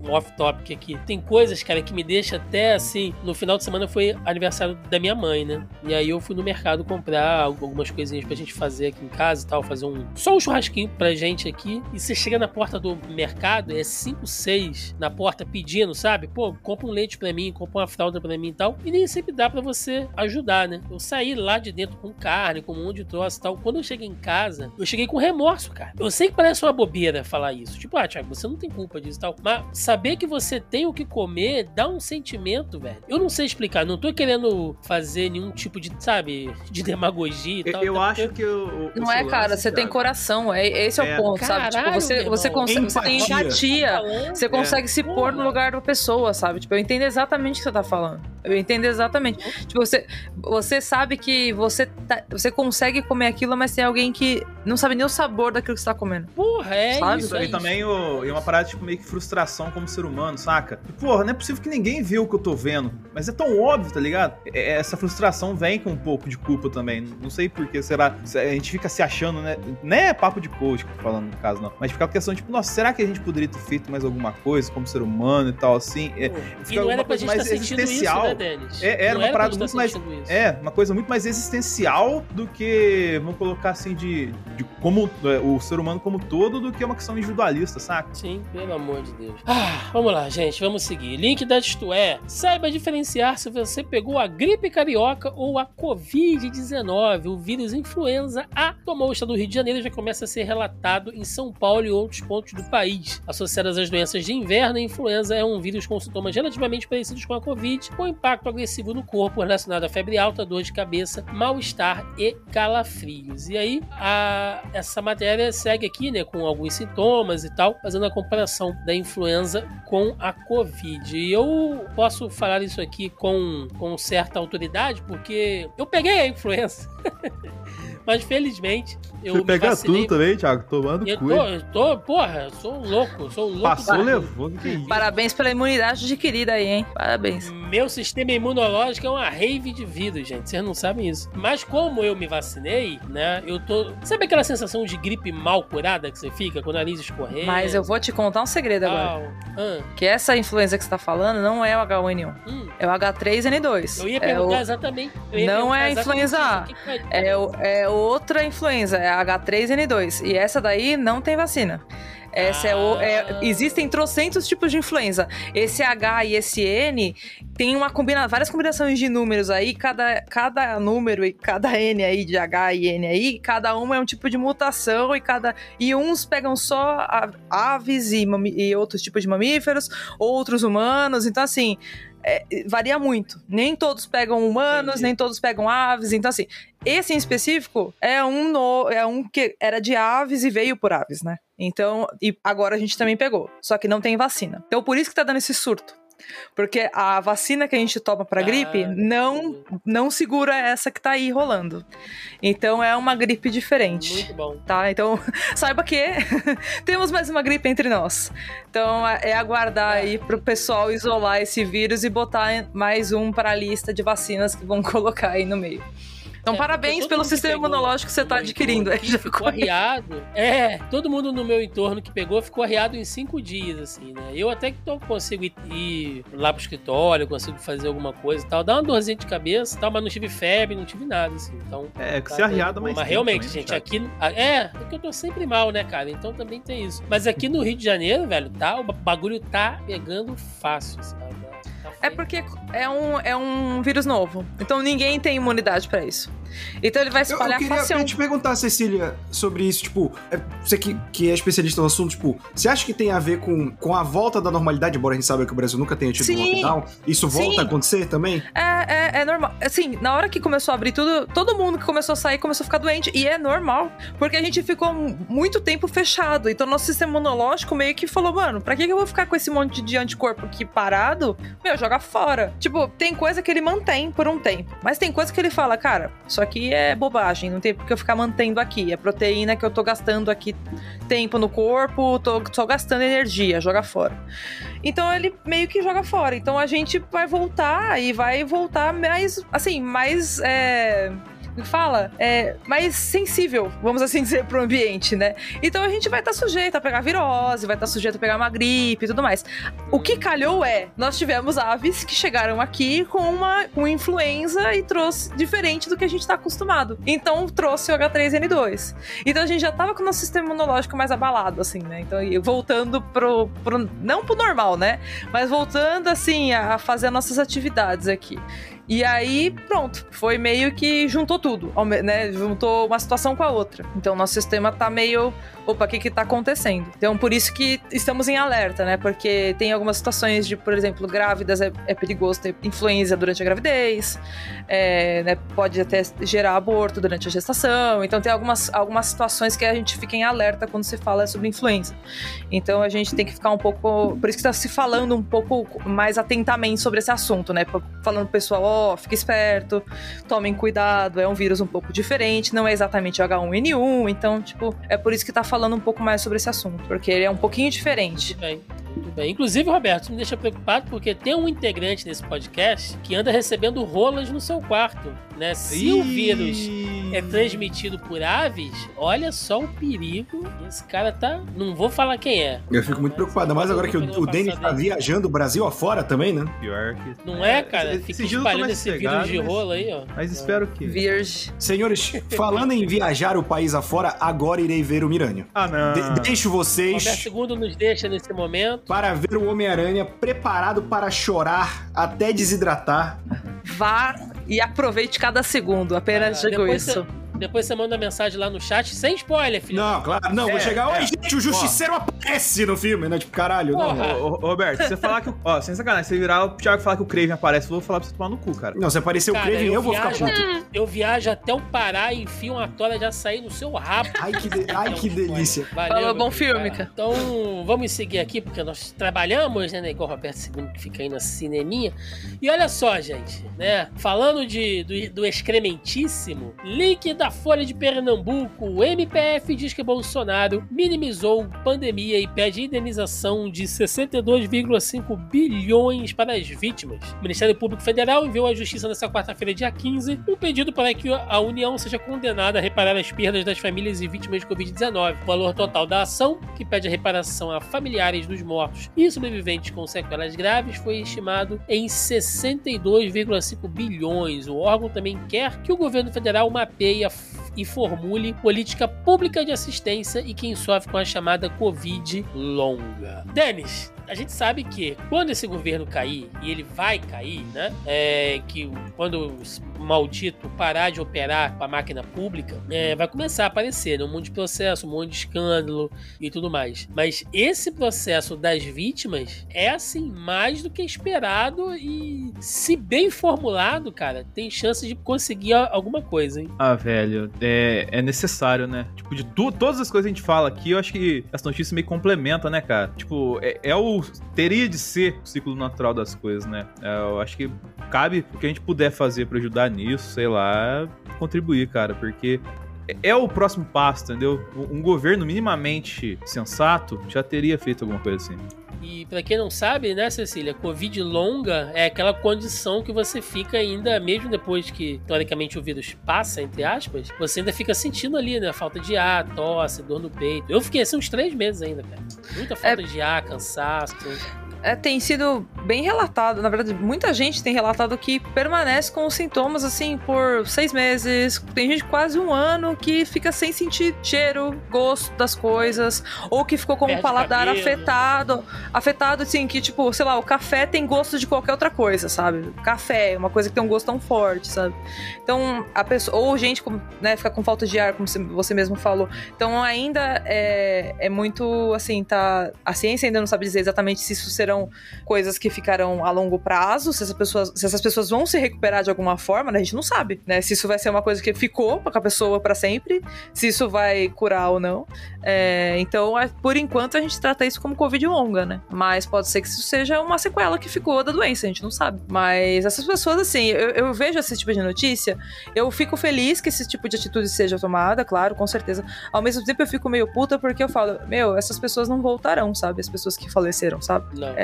Um off-topic aqui. Tem coisas, cara, que me deixa até assim. No final de semana foi aniversário da minha mãe, né? E aí eu fui no mercado comprar algumas coisinhas pra gente fazer aqui em casa e tal. Fazer um. Só um churrasquinho pra gente aqui. E você chega na porta do mercado, é 5, 6 na porta pedindo, sabe? Pô, compra um leite pra mim, compra uma fralda pra mim e tal. E nem sempre dá pra você ajudar, né? Eu saí lá de dentro com carne, com um monte de troço e tal. Quando eu cheguei em casa, eu cheguei com remorso, cara. Eu sei que parece uma bobeira falar isso. Tipo, ah, Thiago, você não tem culpa disso e tal. Mas saber que você tem o que comer dá um sentimento, velho. Eu não sei explicar. Não tô querendo fazer nenhum tipo de, sabe, de demagogia e Eu, tal. eu até acho porque- que o, o Não é, cara, você tem coração, é, esse é, É. o ponto, sabe? Tipo, Caralho, você, você, consegue, você tem Empatia. Você consegue se Porra. pôr no lugar da pessoa, sabe? Tipo, eu entendo exatamente o que você tá falando. Eu entendo exatamente. Tipo, você, você sabe que você, tá- você consegue comer aquilo, mas tem alguém que não sabe nem o sabor daquilo que você tá comendo. Porra, é Sabe? isso. Isso é isso. também o, é uma parada tipo meio que frustração como ser humano, saca? E, Porra, não é possível que ninguém viu o que eu tô vendo. Mas é tão óbvio, tá ligado? Essa frustração vem com um pouco de culpa também. Não sei por que será. se A gente fica se achando, né? Não é papo de coach que eu tô falando no caso, não. Mas fica a questão, tipo, nossa, será que a gente poderia ter feito mais alguma coisa como ser humano e tal, assim? É, Pô, E fica não era pra gente mais estar sentindo isso, existencial. né? É, era Não uma pra parada gente muito tá mais- isso. É, uma coisa muito mais existencial do que, vamos colocar assim, de, de como é, o ser humano como todo, do que uma questão individualista, saca? Sim, pelo amor de Deus. Ah, vamos lá, gente, vamos seguir. Link da Isto É. Saiba diferenciar se você pegou a gripe carioca ou a Covid-19. O vírus influenza A tomou o estado do Rio de Janeiro e já começa a ser relatado em São Paulo e outros pontos do país. Associadas às doenças de inverno, a influenza é um vírus com sintomas relativamente parecidos com a Covid, com impacto agressivo no corpo relacionado a febre alta, dor de cabeça, mal-estar e calafrios. E aí, a- essa matéria segue aqui, né, com alguns sintomas e tal, fazendo a comparação da influenza com a Covid. E eu posso falar isso aqui com, com certa autoridade, porque eu peguei a influenza. Mas felizmente eu me vacinei. também, Thiago, tomando Eu tô, eu tô, porra, eu sou um louco, eu sou um louco. Passou, levou, que é isso? Parabéns pela imunidade adquirida aí, hein? Parabéns. Meu sistema imunológico é uma rave de vírus, gente. Vocês não sabem isso. Mas como eu me vacinei, né? Eu tô. Sabe aquela sensação de gripe mal curada que você fica com o nariz escorrendo? Mas eu vou te contar um segredo agora. Ah, Que essa influenza que você tá falando não é o H1N1, hum. é o H3N2. Eu ia é, perguntar o- exatamente. eu ia Não perguntar é a influenza A. isso. O é, o- é outra influenza, é a H3N2. E essa daí não tem vacina. Essa é o. é- Ah. existem trocentos tipos de influenza. Esse H e esse N tem uma combina, várias combinações de números aí. Cada, cada número e cada N aí de H e N aí, cada uma é um tipo de mutação e cada. E uns pegam só aves e, e outros tipos de mamíferos, outros humanos. Então, assim. É, varia muito. Nem todos pegam humanos, Entendi. nem todos pegam aves. Então, assim, esse em específico é um, no, é um que era de aves e veio por aves, né? Então, e agora a gente também pegou. Só que não tem vacina. Então, por isso que tá dando esse surto. Porque a vacina que a gente toma pra gripe Ah, não, não segura essa que tá aí rolando. Então, é uma gripe diferente. Muito bom. Tá? Então, saiba que temos mais uma gripe entre nós. Então, é é aguardar aí pro pessoal isolar esse vírus e botar mais um para a lista de vacinas que vão colocar aí no meio. Então, É, parabéns pelo sistema imunológico que você tá meu adquirindo. aí, já ficou arriado. É, todo mundo no meu entorno que pegou ficou arriado em cinco dias, assim, né? Eu até que tô, consigo ir, ir lá pro escritório, consigo fazer alguma coisa e tal. Dá uma dorzinha de cabeça e tal, mas não tive febre, não tive nada, assim. Então. É, que tá você arreada bem. mais Mas realmente, também, gente, né, aqui. É, é que eu tô sempre mal, né, cara? Então também tem isso. Mas aqui no Rio de Janeiro, velho, tá, o bagulho tá pegando fácil, sabe? É porque é um, é um vírus novo. Então ninguém tem imunidade pra isso. Então ele vai Eu, eu espalhar queria, facilmente. queria te perguntar, Cecília, sobre isso, tipo, é, você que, que é especialista no assunto, tipo, você acha que tem a ver com, com a volta da normalidade, embora a gente saiba que o Brasil nunca tenha tido Sim. lockdown? Isso volta Sim. a acontecer também? É, é, é normal. Assim, na hora que começou a abrir tudo, todo mundo que começou a sair começou a ficar doente. E é normal. Porque a gente ficou mu- muito tempo fechado. Então nosso sistema imunológico meio que falou, mano, pra que eu vou ficar com esse monte de anticorpo aqui parado? Meu, joga fora. Tipo, tem coisa que ele mantém por um tempo. Mas tem coisa que ele fala, cara, isso aqui é bobagem. Não tem por que eu ficar mantendo aqui. É proteína que eu tô gastando aqui tempo no corpo, tô só gastando energia, joga fora. Então ele meio que joga fora. Então a gente vai voltar e vai voltar mais, assim, mais. É... Fala, é mais sensível, vamos assim dizer, pro ambiente, né? Então a gente vai estar sujeito a pegar virose, vai estar sujeito a pegar uma gripe e tudo mais. O que calhou é, nós tivemos aves que chegaram aqui com uma com influenza e trouxe diferente do que a gente tá acostumado. Então trouxe o H3N2. Então a gente já tava com o nosso sistema imunológico mais abalado, assim, né? Então, voltando pro, pro. Não pro normal, né? Mas voltando, assim, a, a fazer as nossas atividades aqui. E aí, pronto, foi meio que juntou tudo, né? Juntou uma situação com a outra. Então, nosso sistema tá meio. Opa, o que que tá acontecendo? Então, por isso que estamos em alerta, né? Porque tem algumas situações de, por exemplo, grávidas é, é perigoso ter influenza durante a gravidez, é, né? pode até gerar aborto durante a gestação. Então, tem algumas, algumas situações que a gente fica em alerta quando se fala sobre influenza. Então, a gente tem que ficar um pouco. Por isso que tá se falando um pouco mais atentamente sobre esse assunto, né? Falando pessoal, ó, fique esperto, tomem cuidado, é um vírus um pouco diferente, não é exatamente H1N1, então, tipo, é por isso que tá falando um pouco mais sobre esse assunto, porque ele é um pouquinho diferente. Muito bem, muito bem. Inclusive, Roberto, me deixa preocupado porque tem um integrante desse podcast que anda recebendo rolas no seu quarto, né? Se o vírus é transmitido por aves, olha só o perigo. Esse cara tá. Não vou falar quem é. Eu fico muito preocupado, mais agora que o, o Denis tá viajando o Brasil afora também, né? Pior que. Não é, cara? Esses Fica espalhando mais esse vírus de mas- rola aí, ó. Mas espero que. Virge. Senhores, falando em viajar o país afora, agora irei ver o Mirânio. Ah, não. De- deixo vocês Roberto II nos deixa nesse momento. para ver o Homem-Aranha preparado para chorar até desidratar. Vá e aproveite cada segundo, apenas Ah, digo isso. Você, depois você manda mensagem lá no chat, sem spoiler, filho. Não, claro, não, vou É, chegar. Oi, é. gente, o Justiceiro aparece no filme, né? Tipo, caralho, não. Ô, ô, Roberto, se você falar que. o- Ó, sem sacanagem, se você virar o Thiago falar que o Craven aparece, eu vou falar pra você tomar no cu, cara. Não, se aparecer o Cara, Craven, eu, eu vou ficar puto. Eu viajo até o Pará e enfio uma toalha de açaí no seu rabo. Ai, que, de- ai, que delícia. Valeu, Falou, bom filme, lá. cara. Então, vamos seguir aqui, porque nós trabalhamos, né, igual o Roberto II, que fica aí na cineminha. E olha só, gente, né, falando de, do, do excrementíssimo, link da Folha de Pernambuco, o MPF diz que Bolsonaro minimizou pandemia e pede indenização de 62,5 bilhões para as vítimas. O Ministério Público Federal enviou à Justiça nesta quarta-feira, dia 15, um pedido para que a União seja condenada a reparar as perdas das famílias e vítimas de Covid-19. O valor total da ação, que pede a reparação a familiares dos mortos e sobreviventes com sequelas graves, foi estimado em 62,5 bilhões. O órgão também quer que o governo federal mapeie a e formule política pública de assistência e quem sofre com a chamada Covid longa. Denis, a gente sabe que quando esse governo cair, e ele vai cair, né? É, que quando o maldito parar de operar com a máquina pública, é, vai começar a aparecer né, um monte de processo, um monte de escândalo e tudo mais. Mas esse processo das vítimas é assim, mais do que esperado e se bem formulado, cara, tem chance de conseguir alguma coisa, hein? Ah, velho, é, é necessário, né? Tipo, de tu- todas as coisas que a gente fala aqui, eu acho que essa notícia meio complementa, né, cara? Tipo, é, é o. Teria de ser o ciclo natural das coisas, né? É, eu acho que cabe o que a gente puder fazer pra ajudar nisso, sei lá, contribuir, cara, porque. É- É o próximo passo, entendeu? Um governo minimamente sensato já teria feito alguma coisa assim. E pra quem não sabe, né, Cecília, Covid longa é aquela condição que você fica ainda, mesmo depois que, teoricamente, o vírus passa, entre aspas, você ainda fica sentindo ali, né? Falta de ar, tosse, dor no peito. Eu fiquei assim uns três meses ainda, cara. Muita falta é... de ar, cansaço é, tem sido bem relatado, na verdade, muita gente tem relatado que permanece com os sintomas assim por seis meses. Tem gente quase um ano que fica sem sentir cheiro, gosto das coisas, ou que ficou com o paladar cabelo. afetado. Afetado, assim, que tipo, sei lá, o café tem gosto de qualquer outra coisa, sabe? Café, é uma coisa que tem um gosto tão forte, sabe? Então, a pessoa, ou gente né, fica com falta de ar, como você mesmo falou. Então, ainda é, é muito assim, tá. A ciência ainda não sabe dizer exatamente se isso será serão coisas que ficarão a longo prazo, se essas pessoas, se essas pessoas vão se recuperar de alguma forma, né? A gente não sabe, né? Se isso vai ser uma coisa que ficou com a pessoa para sempre, se isso vai curar ou não. É, então, é, por enquanto, a gente trata isso como Covid longa, né? Mas pode ser que isso seja uma sequela que ficou da doença, a gente não sabe. Mas essas pessoas, assim, eu, eu vejo esse tipo de notícia, eu fico feliz que esse tipo de atitude seja tomada, claro, com certeza. Ao mesmo tempo, eu fico meio puta porque eu falo, meu, essas pessoas não voltarão, sabe? As pessoas que faleceram, sabe? Não. É,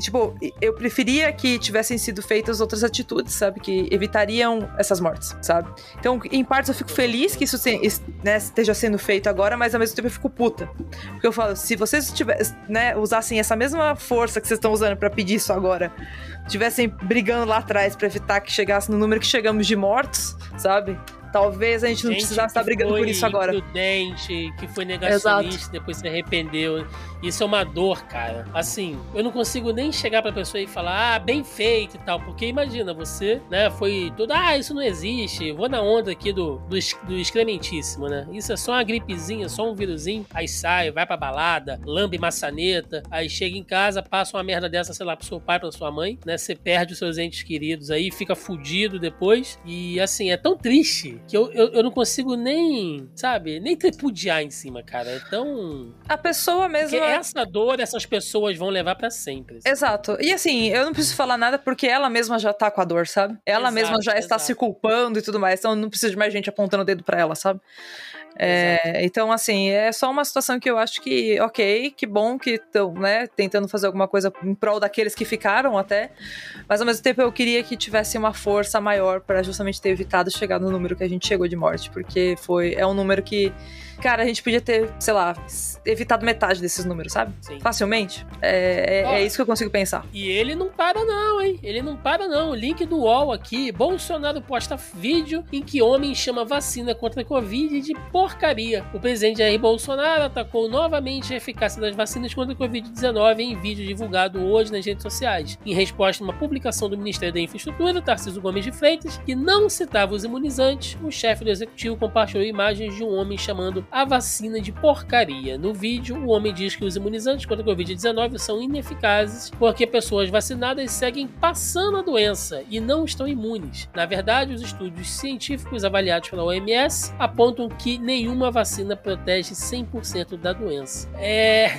tipo, eu preferia que tivessem sido feitas outras atitudes, sabe? Que evitariam essas mortes, sabe? Então, em partes, eu fico feliz que isso né, esteja sendo feito agora, mas ao mesmo tempo eu fico puta. Porque eu falo, se vocês tivessem, né, usassem essa mesma força que vocês estão usando para pedir isso agora, tivessem brigando lá atrás para evitar que chegasse no número que chegamos de mortos, sabe? Talvez a gente não gente precisasse estar brigando por isso agora. Prudente, que foi negacionista, Exato. depois se arrependeu. Isso é uma dor, cara. Assim, eu não consigo nem chegar pra pessoa e falar, ah, bem feito e tal. Porque imagina, você, né, foi tudo, ah, isso não existe. Vou na onda aqui do, do, do excrementíssimo, né? Isso é só uma gripezinha, só um vírusinho. Aí sai, vai pra balada, lambe maçaneta. Aí chega em casa, passa uma merda dessa, sei lá, pro seu pai, pra sua mãe, né? Você perde os seus entes queridos aí, fica fudido depois. E assim, é tão triste que eu, eu, eu não consigo nem, sabe, nem tripudiar em cima, cara. É tão. A pessoa mesmo. Essa dor essas pessoas vão levar para sempre. Exato. E assim, eu não preciso falar nada porque ela mesma já tá com a dor, sabe? Ela exato, mesma já exato. está se culpando e tudo mais. Então não precisa de mais gente apontando o dedo pra ela, sabe? É, então, assim, é só uma situação que eu acho que, ok, que bom que estão, né, tentando fazer alguma coisa em prol daqueles que ficaram até, mas ao mesmo tempo eu queria que tivesse uma força maior para justamente ter evitado chegar no número que a gente chegou de morte, porque foi, é um número que cara, a gente podia ter, sei lá, evitado metade desses números, sabe? Sim. Facilmente. É, é, é, isso que eu consigo pensar. E ele não para, não, hein? Ele não para, não. O link do UOL aqui: Bolsonaro posta vídeo em que homem chama vacina contra a Covid de porcaria. O presidente Jair Bolsonaro atacou novamente a eficácia das vacinas contra a Covid-19 em vídeo divulgado hoje nas redes sociais. Em resposta a uma publicação do Ministério da Infraestrutura, Tarcísio Gomes de Freitas, que não citava os imunizantes, o chefe do executivo compartilhou imagens de um homem chamando a vacina de porcaria. No vídeo, o homem diz que os imunizantes contra a Covid-19 são ineficazes porque pessoas vacinadas seguem passando a doença e não estão imunes. Na verdade, os estudos científicos avaliados pela OMS apontam que nenhuma vacina protege 100% da doença. É.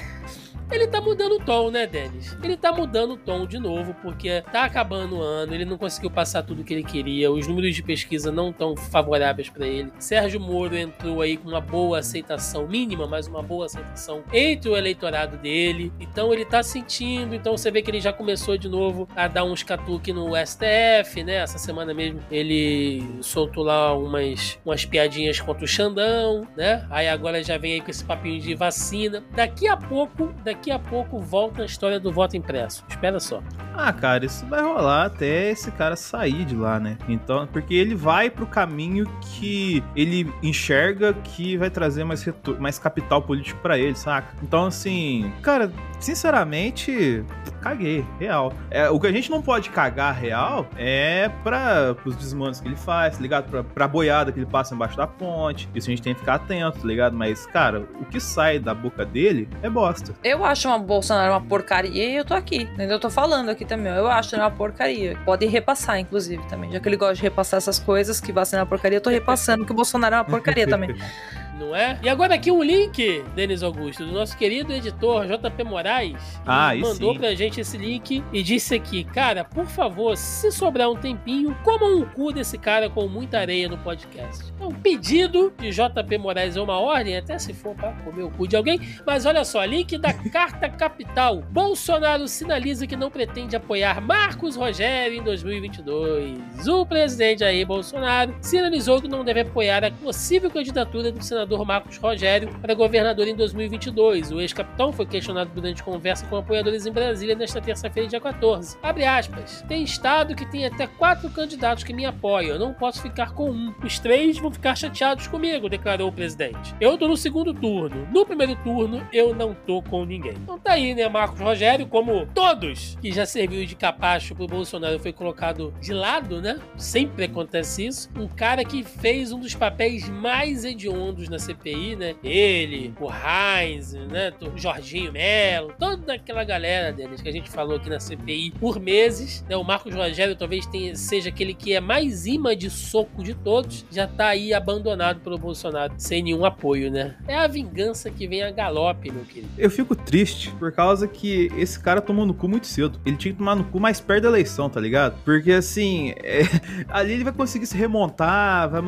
Ele tá mudando o tom, né, Denis? Ele tá mudando o tom de novo, porque tá acabando o ano, ele não conseguiu passar tudo que ele queria, os números de pesquisa não estão favoráveis para ele. Sérgio Moro entrou aí com uma boa aceitação, mínima, mas uma boa aceitação entre o eleitorado dele. Então ele tá sentindo, então você vê que ele já começou de novo a dar uns catuque no STF, né? Essa semana mesmo ele soltou lá umas, umas piadinhas contra o Xandão, né? Aí agora já vem aí com esse papinho de vacina. Daqui a pouco, daqui daqui a pouco volta a história do voto impresso. Espera só. Ah, cara, isso vai rolar até esse cara sair de lá, né? Então, porque ele vai pro caminho que ele enxerga que vai trazer mais, mais capital político para ele, saca? Então, assim, cara, sinceramente, caguei, real. É, o que a gente não pode cagar real é para os desmandos que ele faz, tá ligado? Pra, pra boiada que ele passa embaixo da ponte. Isso a gente tem que ficar atento, tá ligado? Mas, cara, o que sai da boca dele é bosta. Eu acho uma Bolsonaro uma porcaria e eu tô aqui. Entendeu? Eu tô falando aqui também. Eu acho uma porcaria. Pode repassar, inclusive, também. Já que ele gosta de repassar essas coisas, que vacina é uma porcaria, eu tô repassando que o Bolsonaro é uma porcaria também. Não é? E agora aqui um link, Denis Augusto, do nosso querido editor JP Moraes. Ah, aí mandou sim. pra gente esse link e disse aqui, cara, por favor, se sobrar um tempinho, comam o cu desse cara com muita areia no podcast. É um pedido de JP Moraes é uma ordem, até se for pra comer o cu de alguém, mas olha só, link da Carta Capital. Bolsonaro sinaliza que não pretende apoiar Marcos Rogério em 2022. O presidente Jair Bolsonaro sinalizou que não deve apoiar a possível candidatura do senador Marcos Rogério para governador em 2022. O ex-capitão foi questionado durante conversa com apoiadores em Brasília nesta terça-feira, dia 14. Abre aspas. Tem estado que tem até quatro candidatos que me apoiam. Eu não posso ficar com um. Os três vão ficar chateados comigo, declarou o presidente. Eu tô no segundo turno. No primeiro turno, eu não tô com ninguém. Então tá aí, né, Marcos Rogério, como todos que já serviu de capacho pro Bolsonaro foi colocado de lado, né? Sempre acontece isso. Um cara que fez um dos papéis mais hediondos na CPI, né? Ele, o Heinz, né? O Jorginho Melo, toda aquela galera deles que a gente falou aqui na CPI por meses, né? O Marcos Rogério talvez tenha, seja aquele que é mais imã de soco de todos, já tá aí abandonado pelo Bolsonaro, sem nenhum apoio, né? É a vingança que vem a galope, meu querido. Eu fico triste por causa que esse cara tomou no cu muito cedo. Ele tinha que tomar no cu mais perto da eleição, tá ligado? Porque assim, é, ali ele vai conseguir se remontar, vai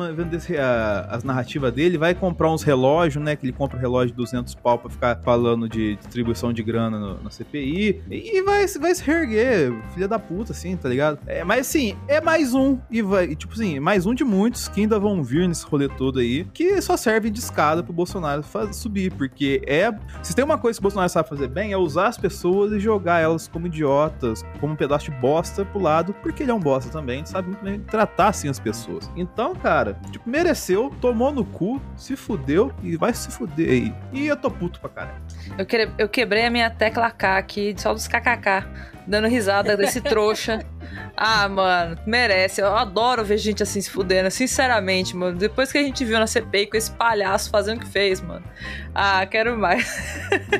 a- as narrativas dele, vai comprar uns relógios, né? Que ele compra relógio de 200 pau pra ficar falando de distribuição de grana no- na CPI. E vai, vai se reerguer, filha da puta, assim, tá ligado? É, mas assim, é mais um. E vai, tipo assim, mais um de muitos que ainda vão vir nesse rolê todo aí, que só serve de escada pro Bolsonaro faz- subir. Porque é se tem uma coisa que o Bolsonaro sabe fazer bem, é usar as pessoas e jogar elas como idiotas, como um pedaço de bosta pro lado, porque ele é um bosta também, sabe tratar assim as pessoas. Então, cara, tipo, mereceu, tomou no cu, se fudeu e vai se fuder aí. E eu tô puto pra caralho. Eu, que- eu quebrei a minha tecla K aqui, só dos kkk, dando risada desse trouxa. Ah, mano, merece. Eu adoro ver gente assim se fudendo, sinceramente, mano. Depois que a gente viu na CPI com esse palhaço fazendo o que fez, mano. Ah, quero mais.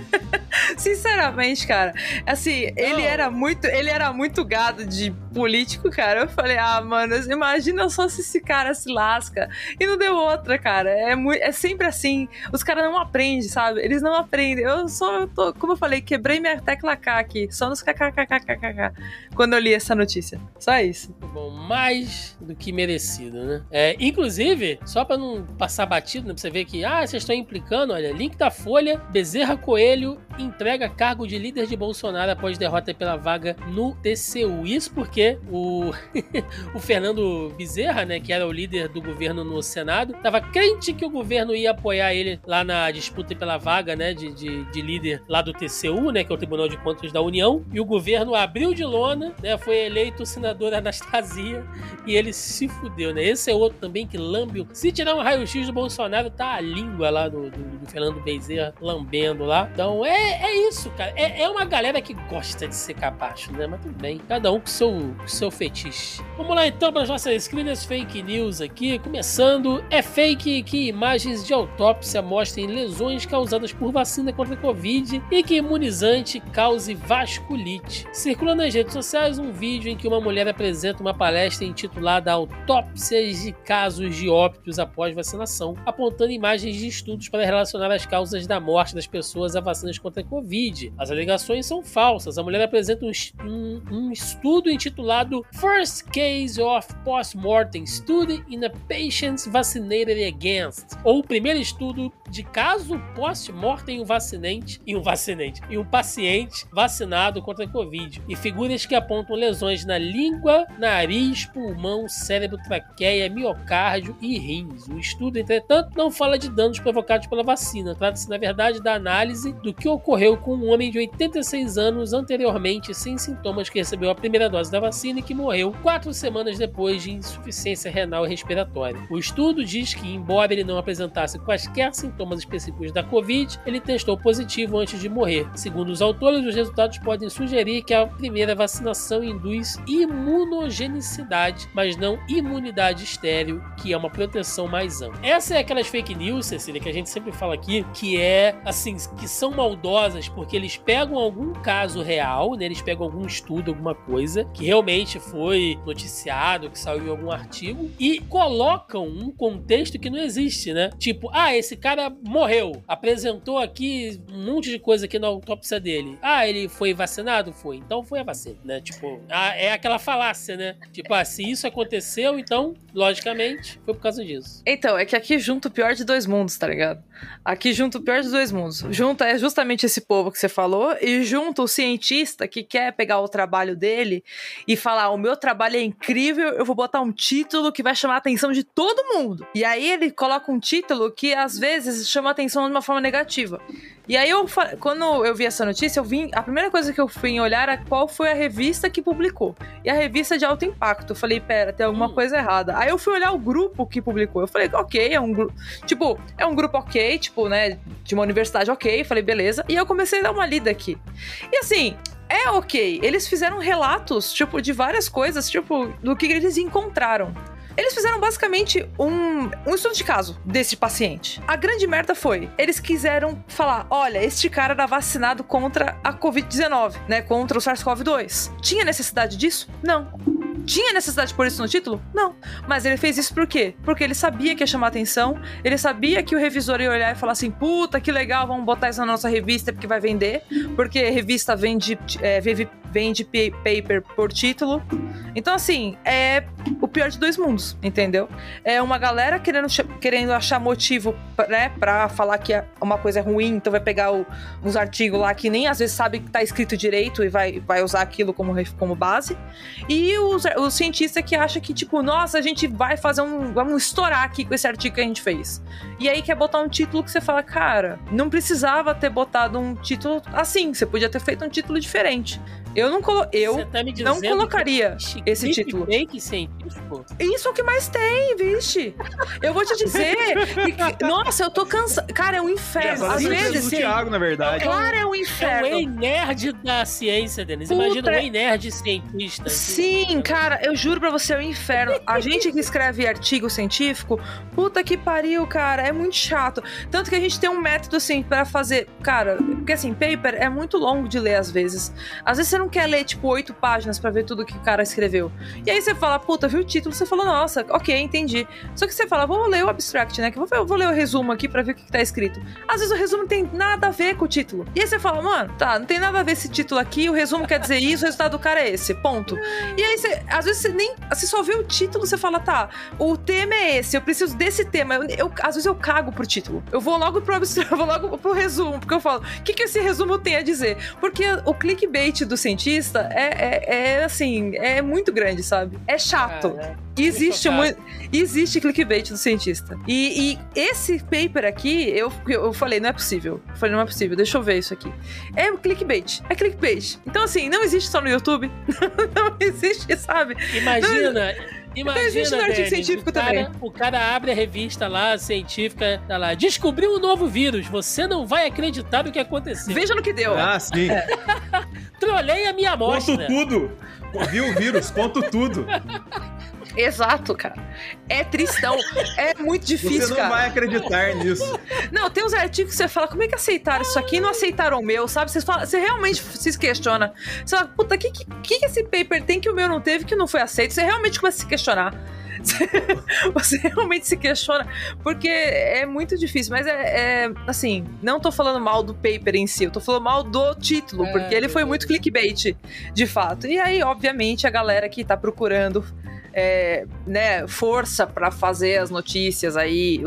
Sinceramente, cara, assim, ele era muito, ele era muito gado de político, cara. Eu falei, ah, mano, imagina só se esse cara se lasca. E não deu outra, cara. É, é sempre assim. Os caras não aprendem, sabe? Eles não aprendem. Eu só, tô, como eu falei, quebrei minha tecla K aqui, só nos kkkkkk, quando eu li essa notícia. Só isso. Bom, mais do que merecido, né? É, inclusive, só pra não passar batido, né, pra você ver que, ah, vocês estão implicando, olha, link da Folha, Bezerra Coelho entrega cargo de líder de Bolsonaro após derrota pela vaga no TCU. Isso porque o, o Fernando Bezerra, né, que era o líder do governo no Senado, tava crente que o governo ia apoiar ele lá na disputa pela vaga, né, de, de, de líder lá do TCU, né, que é o Tribunal de Contas da União, e o governo abriu de lona, né, foi eleito o senador Anastasia e ele se fudeu, né? Esse é outro também que lambe. Se tirar um raio-x do Bolsonaro, tá a língua lá do, do, do Fernando Bezerra lambendo lá. Então é, é isso, cara. É, é uma galera que gosta de ser capacho, né? Mas tudo bem. Cada um com seu, seu fetiche. Vamos lá então para as nossas screeners fake news aqui. Começando, é fake que imagens de autópsia mostrem lesões causadas por vacina contra a Covid e que imunizante cause vasculite. Circula nas redes sociais um vídeo em que uma mulher apresenta uma palestra intitulada Autópsias de casos de óbitos após vacinação, apontando imagens de estudos para relacionar as causas da morte das pessoas a vacinas contra a Covid. As alegações são falsas. A mulher apresenta um, um- um estudo intitulado First Case of Postmortem Study in a Patients Vaccinated Against, ou o primeiro estudo de caso post-mortem em um vacinante, em um vacinante, em um paciente vacinado contra a Covid, e figuras que apontam lesões na língua, nariz, pulmão, cérebro, traqueia, miocárdio e rins. O estudo, entretanto, não fala de danos provocados pela vacina. Trata-se, na verdade, da análise do que ocorreu com um homem de 86 anos anteriormente sem sintomas que recebeu a primeira dose da vacina e que morreu quatro semanas depois de insuficiência renal e respiratória. O estudo diz que, embora ele não apresentasse quaisquer sintomas específicos da Covid, ele testou positivo antes de morrer. Segundo os autores, os resultados podem sugerir que a primeira vacinação induz imunogenicidade, mas não imunidade estéril, que é uma proteção mais ampla. Essa é aquelas fake news, Cecília, que a gente sempre fala aqui, que é assim, que são curiosas porque eles pegam algum caso real, né? Eles pegam algum estudo, alguma coisa que realmente foi noticiado, que saiu em algum artigo e colocam um contexto que não existe, né? Tipo, ah, esse cara morreu, apresentou aqui um monte de coisa aqui na autópsia dele. Ah, ele foi vacinado? Foi. Então foi a vacina, né? Tipo, ah, é aquela falácia, né? Tipo, ah, se isso aconteceu, então, logicamente, foi por causa disso. Então, é que aqui junto o pior de dois mundos, tá ligado? Aqui junto o pior de dois mundos. Junto é justamente esse povo que você falou, e junto o cientista que quer pegar o trabalho dele e falar: o meu trabalho é incrível, eu vou botar um título que vai chamar a atenção de todo mundo. E aí ele coloca um título que às vezes chama a atenção de uma forma negativa. E aí, eu, quando eu vi essa notícia, eu vim. A primeira coisa que eu fui olhar era qual foi a revista que publicou. E a revista de alto impacto. Eu falei, pera, tem alguma hum. coisa errada. Aí eu fui olhar o grupo que publicou. Eu falei, ok, é um grupo. Tipo, é um grupo ok, tipo, né? De uma universidade ok. Eu falei, beleza. E eu comecei a dar uma lida aqui. E assim, é ok. Eles fizeram relatos, tipo, de várias coisas, tipo, do que eles encontraram. Eles fizeram basicamente um, um estudo de caso desse paciente. A grande merda foi, eles quiseram falar, olha, este cara era vacinado contra a Covid-19, né, contra o SARS-CoV-2. Tinha necessidade disso? Não. Tinha necessidade de pôr isso no título? Não. Mas ele fez isso por quê? Porque ele sabia que ia chamar atenção, ele sabia que o revisor ia olhar e falar assim: puta, que legal, vamos botar isso na nossa revista porque vai vender. Porque revista vende, é, vende paper por título. Então, assim, é o pior de dois mundos, entendeu? É uma galera querendo, querendo achar motivo, né, pra falar que é uma coisa é ruim, então vai pegar o, uns artigos lá que nem às vezes sabe que tá escrito direito e vai, vai usar aquilo como, como base. E os, o cientista que acha que, tipo, nossa, a gente vai fazer um. Vamos estourar aqui com esse artigo que a gente fez. E aí quer botar um título que você fala, cara, não precisava ter botado um título assim, você podia ter feito um título diferente. Eu não, colo eu tá não colocaria esse título. Fake científico? Isso é o que mais tem, vixe. Eu vou te dizer. que, nossa, eu tô cansado. Cara, é um inferno. Às vezes. O Thiago, na verdade. Cara, é um inferno. É o nerd da ciência, Denis. Imagina o nerd cientista. Sim, cara, eu juro pra você, é um inferno. A gente que escreve artigo científico, puta que pariu, cara, é muito chato. Tanto que a gente tem um método assim para fazer. Cara, porque assim, paper é muito longo de ler às vezes. Às vezes você não quer ler, tipo, oito páginas para ver tudo que o cara escreveu. E aí você fala, puta, viu o título? Você fala, nossa, ok, entendi. Só que você fala, vou ler o abstract, né? Que vou, vou ler o resumo aqui para ver o que, que tá escrito. Às vezes o resumo não tem nada a ver com o título. E aí você fala, mano, tá, não tem nada a ver esse título aqui, o resumo quer dizer isso, o resultado do cara é esse, ponto. E aí você, às vezes você nem, você só vê o título, você fala, tá, o tema é esse, eu preciso desse tema. Eu, eu às vezes eu cago pro título. Eu vou logo pro abstract, eu vou logo pro resumo, porque eu falo, o que, que esse resumo tem a dizer? Porque o clickbait do é, é, é assim, é muito grande, sabe? É chato. Ah, Existe muito. Existe clickbait do cientista. E, e, esse paper aqui, eu, eu falei, não é possível. Eu falei, não é possível, deixa eu ver isso aqui. É clickbait. É clickbait. Então, assim, não existe só no YouTube. não existe, sabe? Imagina. Não, Imagina, existe no artigo científico o também. o cara abre a revista lá, científica, tá lá, descobriu um novo vírus, você não vai acreditar no que aconteceu. Veja no que deu. Ah, sim. É. Trolei a minha amostra. Conto tudo. Viu o vírus, conto tudo. Exato, cara. É tristão. é muito difícil, Você não cara. vai acreditar nisso. Não, tem uns artigos que você fala, como é que aceitaram isso aqui e não aceitaram o meu, sabe? Você, fala, você realmente se questiona. Você fala, puta, o que, que, que esse paper tem que o meu não teve que não foi aceito? Você realmente começa a se questionar. Você realmente se questiona, porque é muito difícil, mas é, é, assim, não tô falando mal do paper em si, eu tô falando mal do título, é, porque ele foi muito clickbait, de fato. E aí, obviamente, a galera que tá procurando é, né, força para fazer as notícias aí,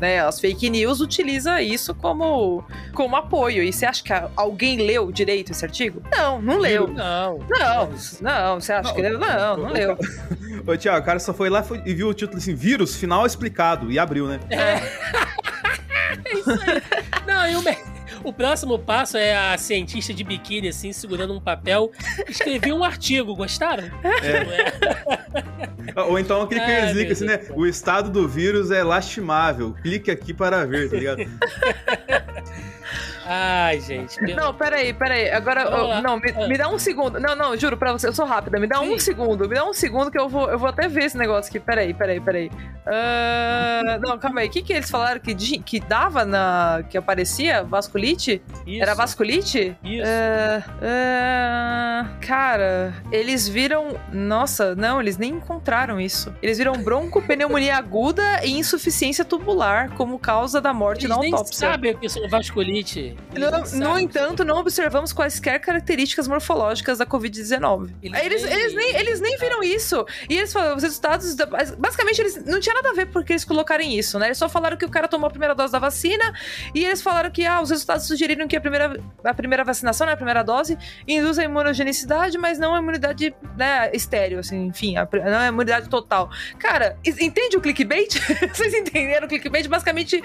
né, as fake news, utiliza isso como, como apoio. E você acha que alguém leu direito esse artigo? Não, não leu. Não. Não, não, você acha não, que leu? Não, não leu. Ô, Tiago, o cara só foi lá e viu o título assim, vírus final explicado, e abriu, né? É. é isso aí. Não, e o o próximo passo é a cientista de biquíni, assim, segurando um papel. Escrevi um artigo, gostaram? É. Ou então aquele que link assim, né? O estado do vírus é lastimável. Clique aqui para ver, tá ligado? Ai, gente. pelo- Não, peraí, peraí. Agora, eu- não, me, Ah. me dá um segundo. Não, não, juro pra você, eu sou rápida. Me dá um Sim. segundo, me dá um segundo que eu vou, eu vou até ver esse negócio aqui. Peraí, peraí, peraí. Ah, não, calma aí. O que, que eles falaram que, que dava na. que aparecia? Vasculite? Isso, Era vasculite? Isso. Ah, ah, cara, eles viram. Nossa, não, eles nem encontraram isso. Eles viram broncopneumonia aguda e insuficiência tubular como causa da morte Eles na autópsia. sabem o que é vasculite. Eles No, entanto, não observamos quaisquer características morfológicas da Covid-19. Eles Aí Eles, nem- eles, nem, eles nem viram isso. E eles falaram, os resultados. da- Basicamente, eles não tinha nada a ver porque eles colocarem isso, né? Eles só falaram que o cara tomou a primeira dose da vacina e eles falaram que ah, os resultados sugeriram que a primeira, a primeira vacinação, né, a primeira dose, induz a imunogenicidade, mas não a imunidade né, estéreo, assim, enfim, a, não a imunidade total. Cara, entende o clickbait? Vocês entenderam o clickbait? Basicamente,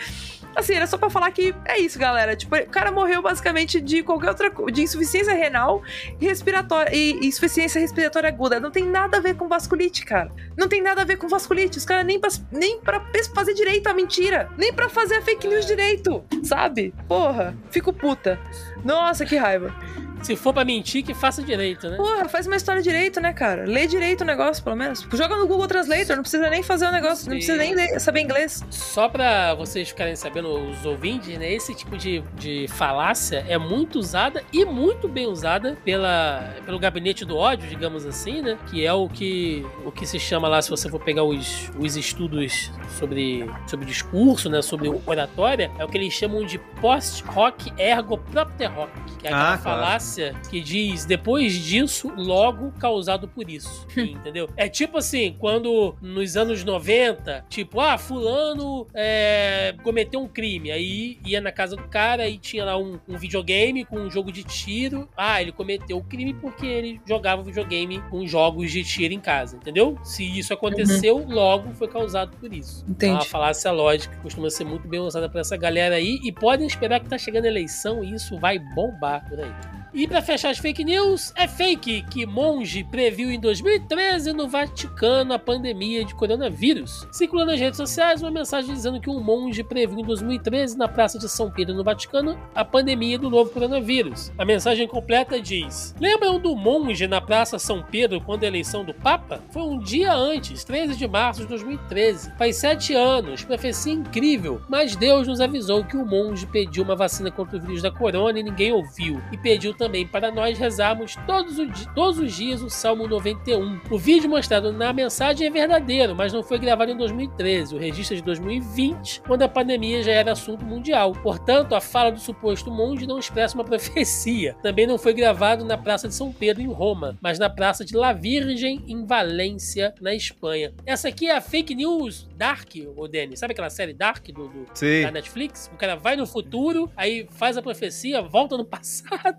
assim, era só pra falar que é isso, galera. Tipo, o cara morreu basicamente de qualquer outra de insuficiência renal e respiratória e insuficiência respiratória aguda. Não tem nada a ver com vasculite, cara. Não tem nada a ver com vasculite. Os caras nem pra, nem pra fazer direito a mentira, nem pra fazer a fake news direito, sabe? Porra, fico puta. Nossa, que raiva. Se for pra mentir, que faça direito, né? Porra, faz uma história direito, né, cara? Lê direito o negócio, pelo menos. Joga no Google Translator, não precisa nem fazer o negócio, não Sim. precisa nem ler- saber inglês. Só pra vocês ficarem sabendo, os ouvintes, né? Esse tipo de, de falácia é muito usada e muito bem usada pela, pelo gabinete do ódio, digamos assim, né? Que é o que, o que se chama lá, se você for pegar os, os estudos sobre, sobre discurso, né? Sobre oratória, é o que eles chamam de post-rock ergo propter rock. Que é aquela Ah, claro. falácia que diz depois disso, logo causado por isso. entendeu? É tipo assim, quando nos anos 90, tipo, ah, fulano é, cometeu um crime. Aí ia na casa do cara e tinha lá um, um videogame com um jogo de tiro. Ah, ele cometeu o crime porque ele jogava videogame com jogos de tiro em casa, entendeu? Se isso aconteceu, logo foi causado por isso. Entendi. Então, a falácia lógica costuma ser muito bem usada por essa galera aí e podem esperar que tá chegando a eleição e isso vai bombar por aí. E pra fechar as fake news, é fake que monge previu em 2013 no Vaticano a pandemia de coronavírus. Circulou nas redes sociais uma mensagem dizendo que um monge previu em 2013 na Praça de São Pedro no Vaticano a pandemia do novo coronavírus. A mensagem completa diz: Lembram do monge na Praça São Pedro quando a eleição do Papa? Foi um dia antes, 13 de março de 2013. Faz sete anos, profecia incrível. Mas Deus nos avisou que o monge pediu uma vacina contra o vírus da corona e ninguém ouviu. E pediu também para nós rezarmos todos, o di- todos os dias o Salmo 91. O vídeo mostrado na mensagem é verdadeiro, mas não foi gravado em 2013. O registro é de 2020, quando a pandemia já era assunto mundial. Portanto, a fala do suposto monge não expressa uma profecia. Também não foi gravado na Praça de São Pedro, em Roma, mas na Praça de La Virgem, em Valência, na Espanha. Essa aqui é a fake news Dark, o Denis. Sabe aquela série Dark do, do, da Netflix? O cara vai no futuro, aí faz a profecia, volta no passado.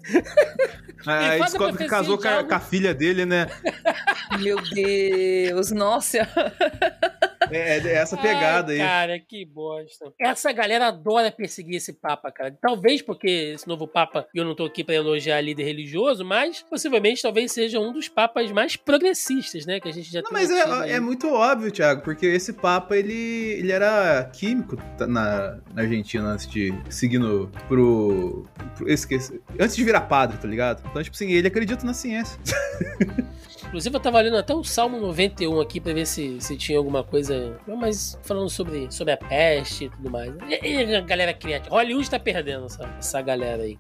Ah, Aí descobre que casou de com a, com a filha dele, né? Meu Deus, nossa. É, é essa pegada Ai, aí. Cara, que bosta. Essa galera adora perseguir esse Papa, cara. Talvez porque esse novo Papa, eu não tô aqui pra elogiar líder religioso, mas possivelmente talvez seja um dos papas mais progressistas, né? Que a gente já Não, tem mas é, é muito óbvio, Thiago, porque esse Papa, ele, ele era químico na, na Argentina antes de seguindo pro. pro esqueci, antes de virar padre, tá ligado? Então, tipo assim, ele acredita na ciência. Inclusive, eu tava lendo até o Salmo 91 aqui pra ver se, se tinha alguma coisa. Mas falando sobre, sobre a peste e tudo mais. E, e a galera criativa. Hollywood tá perdendo essa, essa galera aí.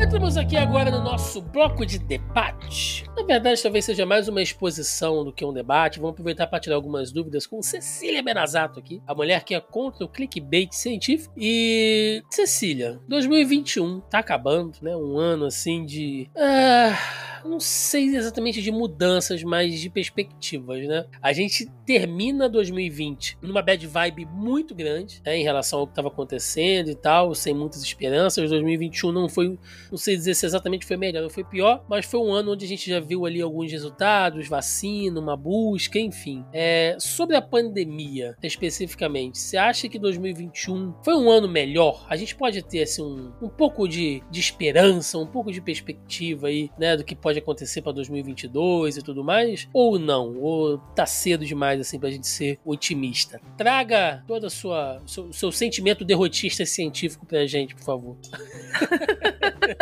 Entramos aqui agora no nosso bloco de debate. Na verdade, talvez seja mais uma exposição do que um debate. Vamos aproveitar para tirar algumas dúvidas com Cecília Benazato aqui, a mulher que é contra o clickbait científico. E Cecília, 2021 tá acabando, né? Um ano assim de. Ah, não sei exatamente de mudanças, mas de perspectivas, né? A gente termina 2020 numa bad vibe muito grande, né, em relação ao que estava acontecendo e tal, sem muitas esperanças. 2021 não foi Não sei dizer se exatamente foi melhor ou foi pior, mas foi um ano onde a gente já viu ali alguns resultados, vacina, uma busca, enfim. É, sobre a pandemia, especificamente, você acha que 2021 foi um ano melhor? A gente pode ter assim, um, um pouco de, de esperança, um pouco de perspectiva aí, né, do que pode acontecer para 2022 e tudo mais? Ou não? Ou tá cedo demais assim pra gente ser otimista? Traga todo sua seu, seu sentimento derrotista científico pra gente, por favor.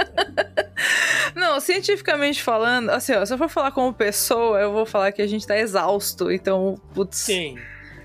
Não, cientificamente falando, assim, ó, se eu for falar como pessoa, eu vou falar que a gente tá exausto. Então, putz. Sim.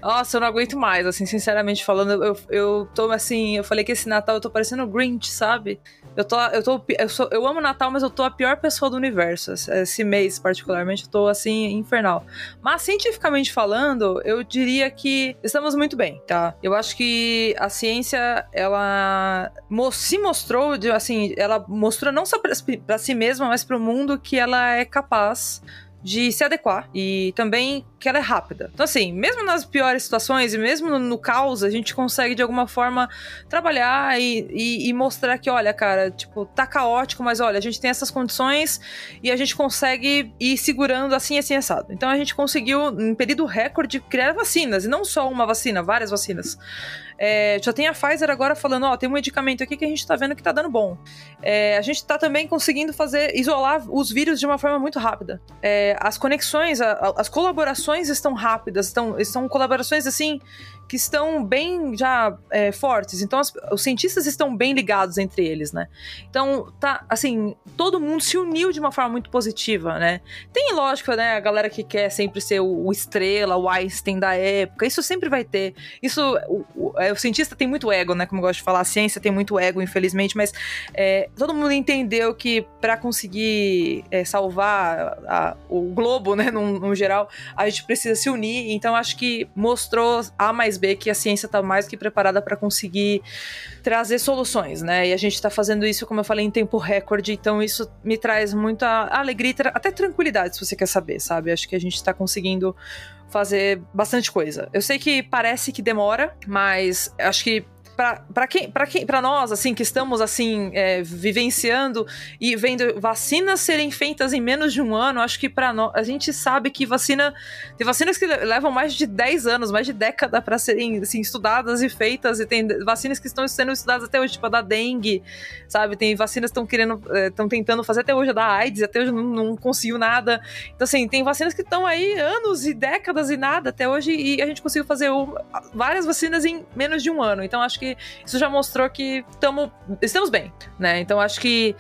Nossa, eu não aguento mais, assim, sinceramente falando. Eu, eu tô assim, eu falei que esse Natal eu tô parecendo Grinch, sabe? Eu tô, eu tô, eu, sou, eu amo Natal, mas eu tô a pior pessoa do universo. Esse mês, particularmente, eu tô assim, infernal. Mas, cientificamente falando, eu diria que estamos muito bem, tá? Eu acho que a ciência, ela se mostrou, assim, ela mostrou não só para si mesma, mas para o mundo que ela é capaz de se adequar e também que ela é rápida. Então, assim, mesmo nas piores situações e mesmo no, no caos, a gente consegue de alguma forma trabalhar e, e, e, mostrar que, olha, cara, tipo, tá caótico, mas olha, a gente tem essas condições e a gente consegue ir segurando assim, assim, assado. Então, a gente conseguiu, em período recorde, criar vacinas e não só uma vacina, várias vacinas. É, já tem a Pfizer agora falando, ó, tem um medicamento aqui que a gente tá vendo que tá dando bom. É, a gente tá também conseguindo fazer, isolar os vírus de uma forma muito rápida. É, as conexões, a, a, as colaborações estão rápidas, estão, estão colaborações assim que estão bem já é, fortes. Então, as, os cientistas estão bem ligados entre eles, né? Então, tá, assim, todo mundo se uniu de uma forma muito positiva, né? Tem, lógico, né, a galera que quer sempre ser o, o estrela, o Einstein da época, isso sempre vai ter. Isso, o, o, é, o, cientista tem muito ego, né? Como eu gosto de falar, a ciência tem muito ego, infelizmente, mas é, todo mundo entendeu que para conseguir é, salvar a, o globo, né, no, no geral, a gente precisa se unir. Então, acho que mostrou a mais B que a ciência está mais que preparada para conseguir trazer soluções, né? E a gente está fazendo isso, como eu falei, em tempo recorde, então isso me traz muita alegria, até tranquilidade, se você quer saber, sabe? Acho que a gente está conseguindo fazer bastante coisa. Eu sei que parece que demora, mas acho que para quem, para quem, para nós assim que estamos assim é, vivenciando e vendo vacinas serem feitas em menos de um ano, acho que para nós a gente sabe que vacina tem vacinas que levam mais de 10 anos, mais de década para serem assim, estudadas e feitas e tem vacinas que estão sendo estudadas até hoje, tipo a da dengue, sabe? Tem vacinas que estão querendo, estão é, tentando fazer até hoje a da AIDS, até hoje não, não conseguiu nada. Então assim, tem vacinas que estão aí anos e décadas e nada até hoje e a gente conseguiu fazer várias vacinas em menos de um ano. Então acho que que isso já mostrou que tamo, estamos bem, né? Então acho que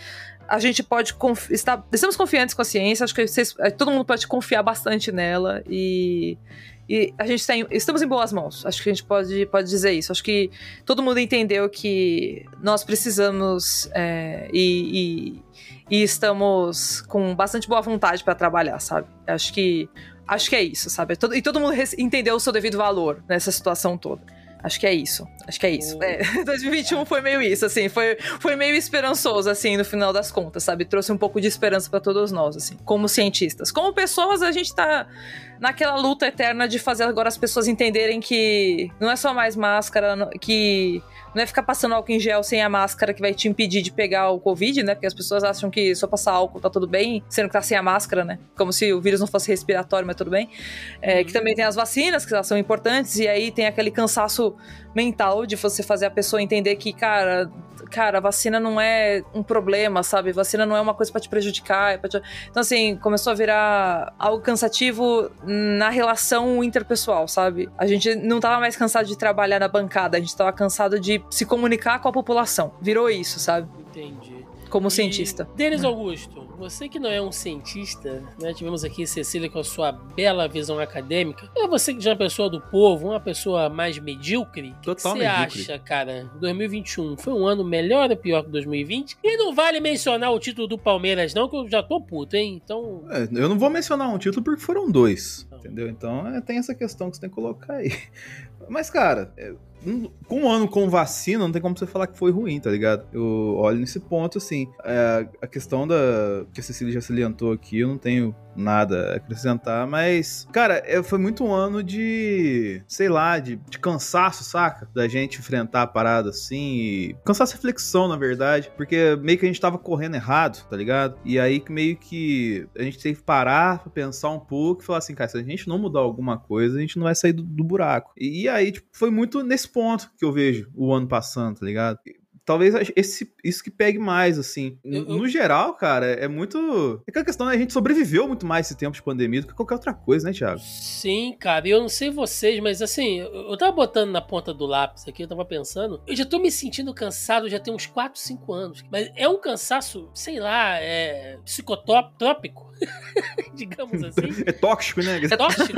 a gente pode estar, estamos confiantes com a ciência, acho que vocês, eh, todo mundo pode confiar bastante nela e, e a gente tem, estamos em boas mãos. Acho que a gente pode, pode dizer isso. Acho que todo mundo entendeu que nós precisamos é, e, e, e, estamos com bastante boa vontade para trabalhar, sabe? Acho que acho que é isso, sabe? E todo mundo entendeu o seu devido valor nessa situação toda. Acho que é isso. Acho que é isso. É, 2021 foi meio isso, assim. Foi, foi meio esperançoso, assim, no final das contas, sabe? Trouxe um pouco de esperança para todos nós, assim, como cientistas. Como pessoas, a gente tá naquela luta eterna de fazer agora as pessoas entenderem que não é só mais máscara, que não é ficar passando álcool em gel sem a máscara que vai te impedir de pegar o Covid, né? Porque as pessoas acham que só passar álcool tá tudo bem, sendo que tá sem a máscara, né? Como se o vírus não fosse respiratório, mas tudo bem. É, uhum. Que também tem as vacinas, que elas são importantes, e aí tem aquele cansaço mental de você fazer a pessoa entender que, cara, cara, a vacina não é um problema, sabe? Vacina não é uma coisa para te prejudicar. É te... Então, assim, começou a virar algo cansativo na relação interpessoal, sabe? A gente não tava mais cansado de trabalhar na bancada, a gente tava cansado de se comunicar com a população. Virou isso, sabe? Entendi. Como e... cientista. Denis Augusto, você que não é um cientista, né? Tivemos aqui Cecília com a sua bela visão acadêmica. É você que já é uma pessoa do povo, uma pessoa mais medíocre. Total que você acha, cara? 2021 foi um ano melhor ou pior que 2020? E não vale mencionar o título do Palmeiras, não, que eu já tô puto, hein? Então. É, eu não vou mencionar um título porque foram dois. Entendeu? Então é, tem essa questão que você tem que colocar aí. Mas, cara, é, um- com um ano com vacina, não tem como você falar que foi ruim, tá ligado? Eu olho nesse ponto, assim. é, a questão da. que a Cecília já salientou aqui, eu não tenho nada a acrescentar, mas, cara, é, foi muito um ano de. sei lá, de, de cansaço, saca? Da gente enfrentar a parada assim. E, cansaço e reflexão, na verdade. Porque meio que a gente tava correndo errado, tá ligado? E aí que meio que a gente teve que parar pra pensar um pouco e falar assim, cara, se a gente não mudar alguma coisa, a gente não vai sair do, do buraco. E, e aí, tipo, foi muito nesse ponto que eu vejo o ano passando, tá ligado? Talvez esse, isso que pegue mais, assim. Eu- eu- No geral, cara, é muito. É que a questão é a gente sobreviveu muito mais esse tempo de pandemia do que qualquer outra coisa, né, Thiago? Sim, cara, e eu não sei vocês, mas assim, eu eu tava botando na ponta do lápis aqui, eu tava pensando, eu já tô me sentindo cansado já tem uns 4, 5 anos. Mas é um cansaço, sei lá, é psicotrópico, digamos assim. É tóxico, né? É tóxico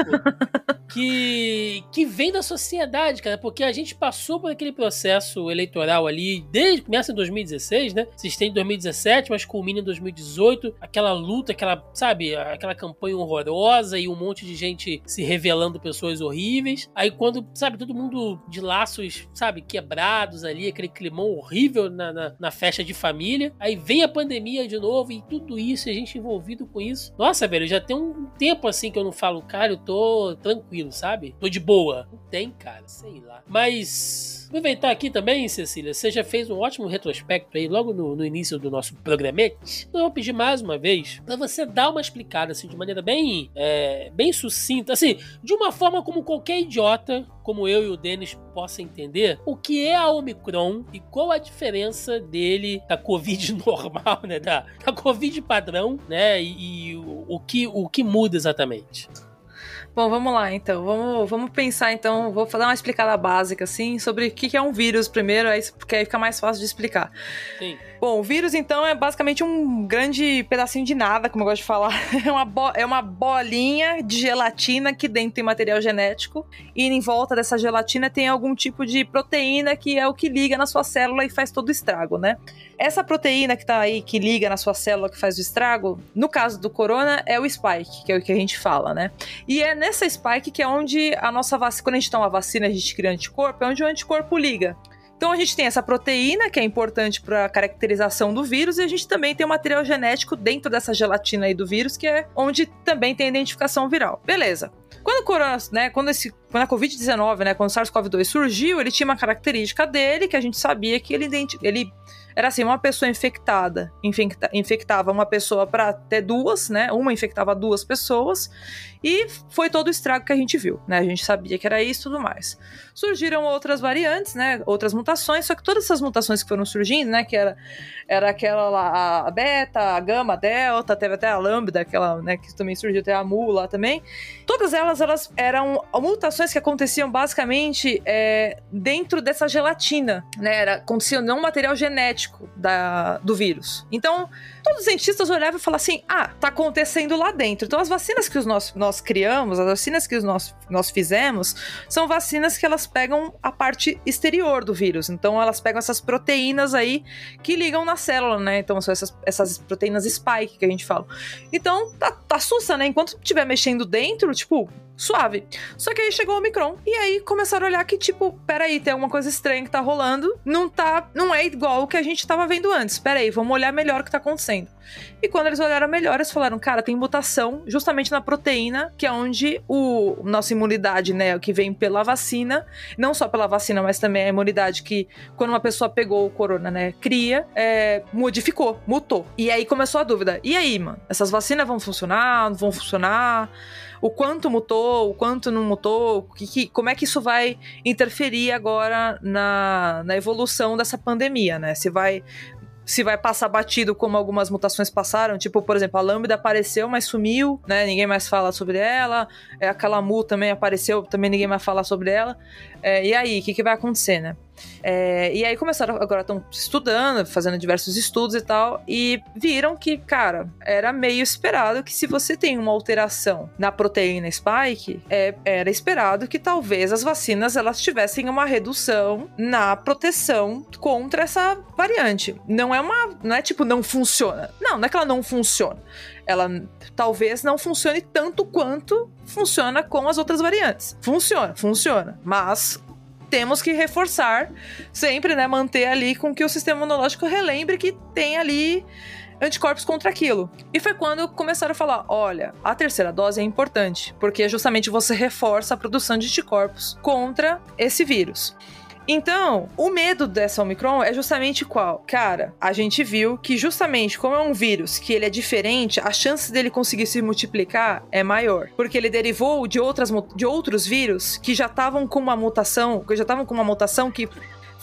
que, que vem da sociedade, cara, porque a gente passou por aquele processo eleitoral ali, desde começa em 2016, né? Se estende em 2017, mas culmina em 2018, aquela luta, aquela, sabe, aquela campanha horrorosa e um monte de gente se revelando pessoas horríveis. Aí quando, sabe, todo mundo de laços, sabe, quebrados ali, aquele climão horrível na, na, na festa de família. Aí vem a pandemia de novo e tudo isso, e a gente envolvido com isso. Nossa, velho, já tem um tempo assim que eu não falo, cara, eu tô tranquilo, sabe? Tô de boa. Não tem, cara, sei lá. Mas. Aproveitar aqui também, Cecília, você já fez um ótimo retrospecto aí logo no, no início do nosso programete. Então eu vou pedir mais uma vez pra você dar uma explicada assim de maneira bem, é, bem sucinta, assim, de uma forma como qualquer idiota, como eu e o Denis, possa entender o que é a Omicron e qual a diferença dele da Covid normal, né? Da, da Covid padrão, né? E, e o, o que, o que muda exatamente. Bom, vamos lá então. Vamos, vamos pensar então. Vou dar uma explicada básica assim sobre o que que é um vírus primeiro, aí- porque aí fica mais fácil de explicar. Sim. Bom, o vírus então é basicamente um grande pedacinho de nada, como eu gosto de falar. É uma, bo- é uma bolinha de gelatina que dentro tem material genético e em volta dessa gelatina tem algum tipo de proteína que é o que liga na sua célula e faz todo o estrago, né? Essa proteína que tá aí, que liga na sua célula, que faz o estrago, no caso do corona, é o spike, que é o que a gente fala, né? E é nessa spike que é onde a nossa vacina, quando a gente toma vacina, a gente cria anticorpo, é onde o anticorpo liga. Então a gente tem essa proteína que é importante para a caracterização do vírus e a gente também tem o material genético dentro dessa gelatina aí do vírus que é onde também tem a identificação viral. Beleza. Quando o corona, né, quando esse, quando a COVID-19, né, quando o SARS-CoV-2 surgiu, ele tinha uma característica dele que a gente sabia que ele, ele era assim, uma pessoa infectada, infecta- infectava uma pessoa para ter duas, né? Uma infectava duas pessoas e foi todo o estrago que a gente viu, né? A gente sabia que era isso e tudo mais. Surgiram outras variantes, né? Outras mutações, só que todas essas mutações que foram surgindo, né? Que era, era aquela lá, a beta, a gama, a delta, teve até a lambda, aquela, né? Que também surgiu, até a mu lá também. Todas elas, elas eram mutações que aconteciam basicamente é, dentro dessa gelatina, né? Era, acontecia não material genético da, do vírus. Então, todos os cientistas olhavam e falavam assim: ah, tá acontecendo lá dentro. Então, as vacinas que os nós, nós criamos, as vacinas que os nós, nós fizemos, são vacinas que elas pegam a parte exterior do vírus. Então, elas pegam essas proteínas aí que ligam na célula, né? Então, são essas, essas proteínas spike que a gente fala. Então, tá, tá sussa, né? Enquanto estiver mexendo dentro, tipo, suave. Só que aí chegou o Omicron. E aí começaram a olhar que, tipo, peraí, tem alguma coisa estranha que tá rolando. Não tá. Não é igual o que a gente tava vendo antes. Peraí, vamos olhar melhor o que tá acontecendo. E quando eles olharam melhor, eles falaram, cara, tem mutação justamente na proteína, que é onde o nossa imunidade, né, que vem pela vacina, não só pela vacina, mas também a imunidade que, quando uma pessoa pegou o corona, né, cria, é, modificou, mutou. E aí começou a dúvida. E aí, mano, essas vacinas vão funcionar? Não vão funcionar? o quanto mutou, o quanto não mutou, que, que- como é que isso vai interferir agora na, na evolução dessa pandemia, né? Se vai se vai passar batido como algumas mutações passaram, tipo, por exemplo, a Lambda apareceu, mas sumiu, né? Ninguém mais fala sobre ela. É, a Calamu também apareceu, também ninguém mais fala sobre ela. É, e aí, o que, que vai acontecer, né? É, e aí começaram, agora estão estudando, fazendo diversos estudos e tal, e viram que, cara, era meio esperado que se você tem uma alteração na proteína spike, é, era esperado que talvez as vacinas elas tivessem uma redução na proteção contra essa variante. Não é uma, não é tipo não funciona. Não, não é que ela não funciona. Ela talvez não funcione tanto quanto funciona com as outras variantes. Funciona, funciona, mas temos que reforçar sempre, né, manter ali com que o sistema imunológico relembre que tem ali anticorpos contra aquilo. E foi quando começaram a falar: olha, a terceira dose é importante, porque justamente você reforça a produção de anticorpos contra esse vírus. Então, o medo dessa Omicron é justamente qual? Cara, a gente viu que justamente como é um vírus que ele é diferente, a chance dele conseguir se multiplicar é maior. Porque ele derivou de, outras, de outros vírus que já estavam com uma mutação, que já estavam com uma mutação que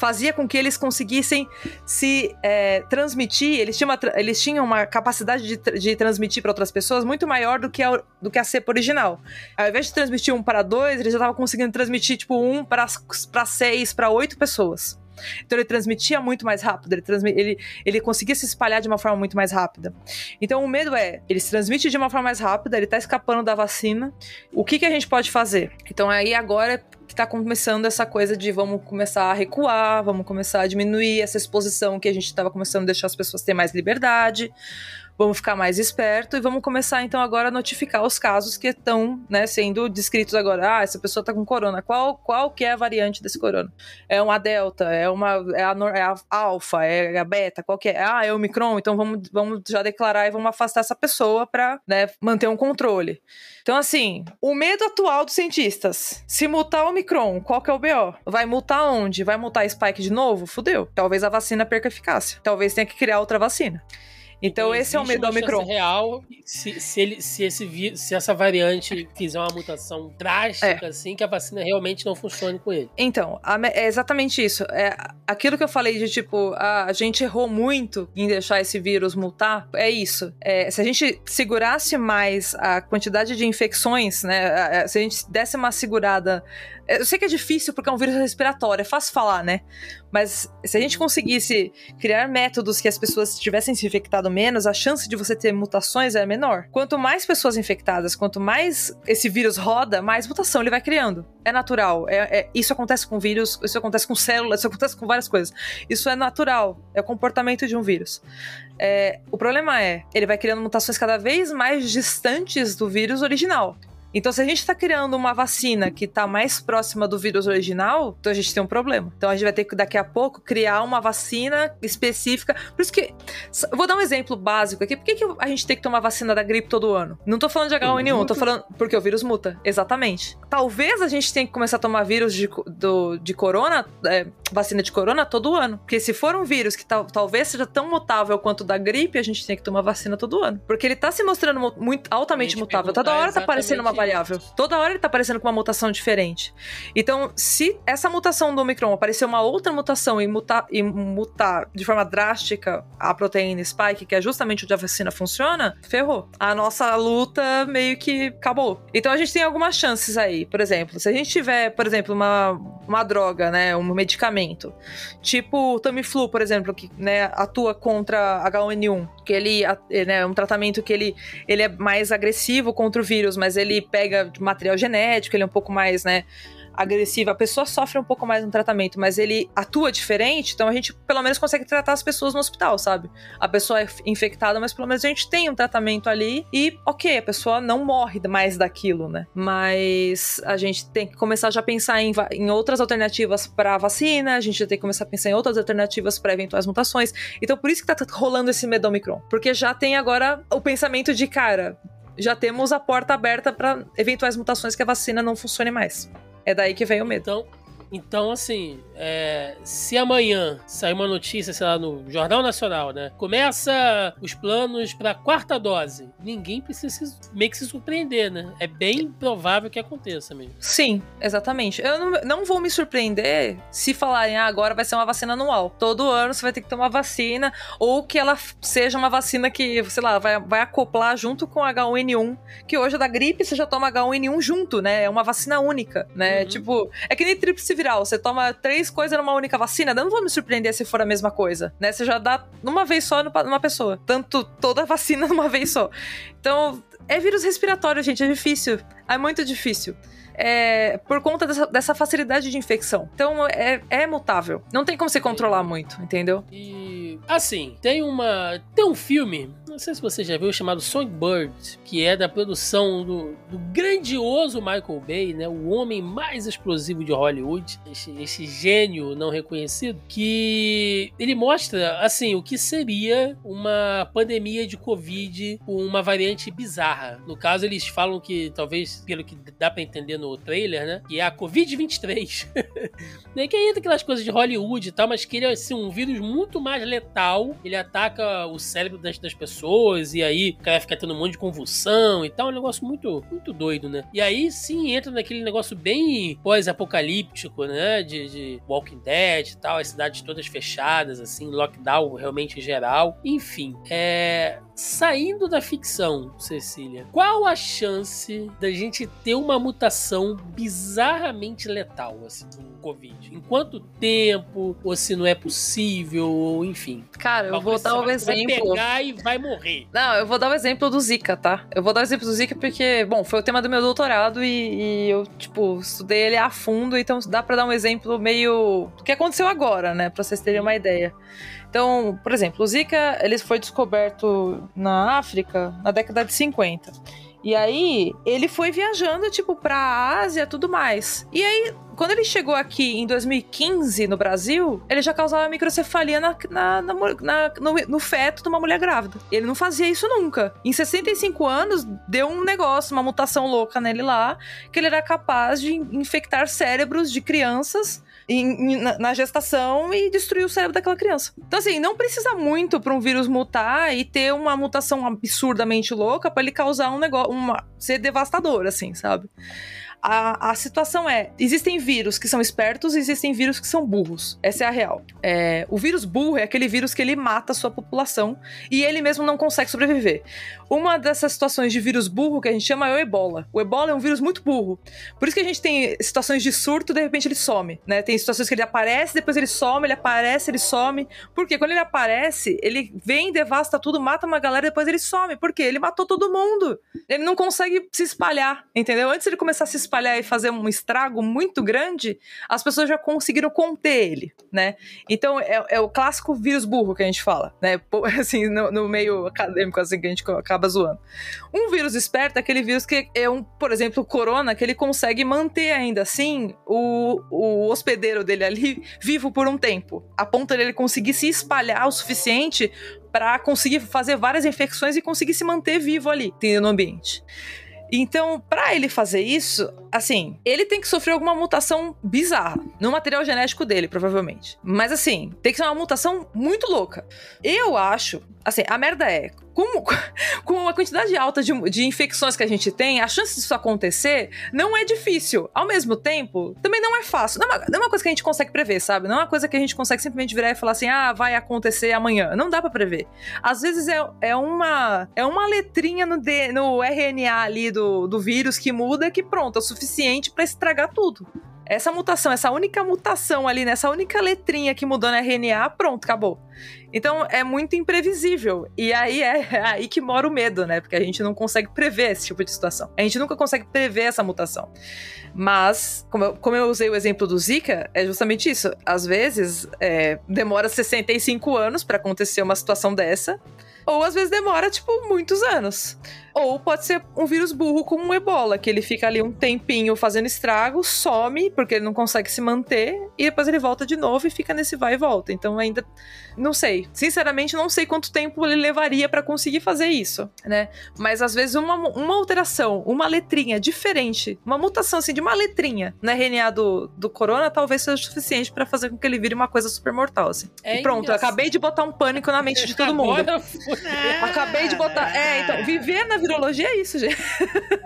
fazia com que eles conseguissem se é, transmitir, eles tinham, uma, eles tinham uma capacidade de, de transmitir para outras pessoas muito maior do que, a, do que a cepa original. Ao invés de transmitir um para dois, eles já estavam conseguindo transmitir tipo um para seis, para oito pessoas. Então ele transmitia muito mais rápido, ele, ele, ele conseguia se espalhar de uma forma muito mais rápida. Então o medo é, ele se transmite de uma forma mais rápida, ele tá escapando da vacina. O que, que a gente pode fazer? Então aí agora que tá começando essa coisa de vamos começar a recuar, vamos começar a diminuir essa exposição que a gente estava começando a deixar as pessoas ter mais liberdade vamos ficar mais esperto e vamos começar então agora a notificar os casos que estão né, sendo descritos agora. Ah, essa pessoa está com corona. Qual, qual que é a variante desse corona? É uma delta, é uma é a, é a alfa, é a beta, qual que é? Ah, é o micron, então vamos, vamos já declarar e vamos afastar essa pessoa para né, manter um controle. Então, assim, o medo atual dos cientistas, se mutar o micron, qual que é o BO? Vai mutar onde? Vai mutar Spike de novo? Fudeu. Talvez a vacina perca eficácia. Talvez tenha que criar outra vacina. Então esse é o medo do Omicron. real se, se, ele, se, esse, se essa variante fizer uma mutação drástica, é. assim, que a vacina realmente não funcione com ele. Então, a, é exatamente isso. É aquilo que eu falei de tipo, a, a gente errou muito em deixar esse vírus mutar. É isso. É, se a gente segurasse mais a quantidade de infecções, né? Se a gente desse uma segurada eu sei que é difícil porque é um vírus respiratório, é fácil falar, né? Mas se a gente conseguisse criar métodos que as pessoas tivessem se infectado menos, a chance de você ter mutações é menor. Quanto mais pessoas infectadas, quanto mais esse vírus roda, mais mutação ele vai criando. É natural. É, é, isso acontece com vírus, isso acontece com células, isso acontece com várias coisas. Isso é natural. É o comportamento de um vírus. É, o problema é, ele vai criando mutações cada vez mais distantes do vírus original. Então, se a gente está criando uma vacina que está mais próxima do vírus original, então a gente tem um problema. Então, a gente vai ter que, daqui a pouco, criar uma vacina específica. Por isso que. Vou dar um exemplo básico aqui. Por que, que a gente tem que tomar vacina da gripe todo ano? Não tô falando de H1N1, tô falando. Porque o vírus muta. Exatamente. Talvez a gente tenha que começar a tomar vírus de, do, de corona, é, vacina de corona, todo ano. Porque se for um vírus que tal, talvez seja tão mutável quanto da gripe, a gente tem que tomar vacina todo ano. Porque ele tá se mostrando muito altamente mutável. Toda hora tá aparecendo uma variável. Toda hora ele tá aparecendo com uma mutação diferente. Então, se essa mutação do Omicron aparecer uma outra mutação e mutar, e mutar de forma drástica a proteína spike, que é justamente onde a vacina funciona, ferrou. A nossa luta meio que acabou. Então a gente tem algumas chances aí. Por exemplo, se a gente tiver, por exemplo, uma, uma droga, né, um medicamento, tipo o Tamiflu, por exemplo, que né, atua contra H1N1, que ele né, é um tratamento que ele, ele é mais agressivo contra o vírus, mas ele pega material genético, ele é um pouco mais, né, agressiva, a pessoa sofre um pouco mais no tratamento, mas ele atua diferente, então a gente pelo menos consegue tratar as pessoas no hospital, sabe? A pessoa é infectada, mas pelo menos a gente tem um tratamento ali e, ok, a pessoa não morre mais daquilo, né? Mas a gente tem que começar já a pensar em, em outras alternativas para vacina, a gente já tem que começar a pensar em outras alternativas para eventuais mutações. Então por isso que tá rolando esse medo Omicron, porque já tem agora o pensamento de, cara, já temos a porta aberta para eventuais mutações que a vacina não funcione mais. É daí que vem o medo. Então, então, assim, é, se amanhã sair uma notícia, sei lá, no Jornal Nacional, né? Começa os planos para quarta dose. Ninguém precisa se, meio que se surpreender, né? É bem provável que aconteça mesmo. Sim, exatamente. Eu não, não vou me surpreender se falarem, ah, agora vai ser uma vacina anual. Todo ano você vai ter que tomar vacina, ou que ela seja uma vacina que, sei lá, vai, vai acoplar junto com H1N1, que hoje é da gripe você já toma H1N1 junto, né? É uma vacina única, né? Uhum. Tipo, é que nem tríplice viral. Você toma três coisas numa única vacina. Eu não vou me surpreender se for a mesma coisa, né? Você já dá numa vez só numa pessoa. Tanto toda a vacina numa vez só. Então, é vírus respiratório, gente. É difícil. É muito difícil é, por conta dessa, dessa, facilidade de infecção. Então é, é mutável. Não tem como se controlar muito, entendeu? E assim, tem uma. Tem um filme, não sei se você já viu, chamado Songbird, que é da produção do, do grandioso Michael Bay, né? O homem mais explosivo de Hollywood, esse, esse gênio não reconhecido, que ele mostra, assim, o que seria uma pandemia de Covid com uma variante bizarra. No caso, eles falam que, talvez, pelo que dá pra entender no trailer, né? Que é a Covid-23. né? Que ainda aquelas coisas de Hollywood e tal, mas que ele é assim, um vírus muito mais letal. Ele ataca o cérebro das, das pessoas e aí o cara fica tendo um monte de convulsão e tal. É um negócio muito, muito doido, né? E aí sim entra naquele negócio bem pós-apocalíptico, né? De, de Walking Dead e tal, as cidades todas fechadas, assim, lockdown realmente geral. Enfim, é saindo da ficção, Cecília, qual a chance da gente ter uma mutação bizarramente letal, assim, Covid? Em quanto tempo? Ou se não é possível? Ou enfim. Cara, eu vou dar um Vai exemplo. pegar e vai morrer. Não, eu vou dar o exemplo do Zika, tá? Eu vou dar o exemplo do Zika porque, bom, foi o tema do meu doutorado e, e eu, tipo, estudei ele a fundo, então dá pra dar um exemplo meio. do que aconteceu agora, né? Pra vocês terem uma ideia. Então, por exemplo, o Zika ele foi descoberto na África na década de 50. E aí, ele foi viajando, tipo, pra Ásia e tudo mais. E aí, quando ele chegou aqui em 2015 no Brasil, ele já causava microcefalia na, na- na na- no, no feto de uma mulher grávida. Ele não fazia isso nunca. Em 65 anos, deu um negócio, uma mutação louca nele lá, que ele era capaz de in- infectar cérebros de crianças na, na gestação e destruir o cérebro daquela criança. Então, assim, não precisa muito para um vírus mutar e ter uma mutação absurdamente louca para ele causar um negócio, uma, ser devastador, assim, sabe? A, a situação é: existem vírus que são espertos e existem vírus que são burros. Essa é a real. É, o vírus burro é aquele vírus que ele mata a sua população e ele mesmo não consegue sobreviver. Uma dessas situações de vírus burro que a gente chama é o ebola. O ebola é um vírus muito burro. Por isso que a gente tem situações de surto, de repente ele some, né? Tem situações que ele aparece, depois ele some, ele aparece, ele some. Porque quando ele aparece, ele vem, devasta tudo, mata uma galera, depois ele some. Por quê? Ele matou todo mundo. Ele não consegue se espalhar, entendeu? Antes ele começar a se espalhar e fazer um estrago muito grande, as pessoas já conseguiram conter ele, né? Então é, é o clássico vírus burro que a gente fala, né? Assim, no, no meio acadêmico, assim, que a gente acaba zoando. Um vírus esperto é aquele vírus que é um, por exemplo, o corona, que ele consegue manter ainda assim o, o hospedeiro dele ali vivo por um tempo, a ponto dele conseguir se espalhar o suficiente para conseguir fazer várias infecções e conseguir se manter vivo ali, no ambiente. Então, para ele fazer isso, assim, ele tem que sofrer alguma mutação bizarra no material genético dele, provavelmente. Mas assim, tem que ser uma mutação muito louca. Eu acho, assim, a merda é, com a quantidade alta de, de infecções que a gente tem, a chance disso acontecer não é difícil. Ao mesmo tempo, também não é fácil. Não é, uma, não é uma coisa que a gente consegue prever, sabe? Não é uma coisa que a gente consegue simplesmente virar e falar assim, ah, vai acontecer amanhã. Não dá pra prever. Às vezes é, é, uma, é uma letrinha no, D, no RNA ali do, do vírus que muda que pronto, é o suficiente pra estragar tudo. Essa mutação, essa única mutação ali, nessa única letrinha que mudou no RNA, pronto, acabou. Então é muito imprevisível. E aí é, é aí que mora o medo, né? Porque a gente não consegue prever esse tipo de situação. A gente nunca consegue prever essa mutação. Mas, como eu, como eu usei o exemplo do Zika, é justamente isso. Às vezes é, demora 65 anos para acontecer uma situação dessa. Ou às vezes demora, tipo, muitos anos. Ou pode ser um vírus burro como um ebola, que ele fica ali um tempinho fazendo estrago, some, porque ele não consegue se manter, e depois ele volta de novo e fica nesse vai e volta. Então ainda não sei. Sinceramente, não sei quanto tempo ele levaria para conseguir fazer isso, né? Mas às vezes uma, uma alteração, uma letrinha diferente, uma mutação assim de uma letrinha na RNA do, do corona, talvez seja suficiente para fazer com que ele vire uma coisa super mortal, assim. É e pronto, acabei de botar um pânico na mente de todo mundo. Agora Acabei de botar. É, então, viver na virologia é isso, gente.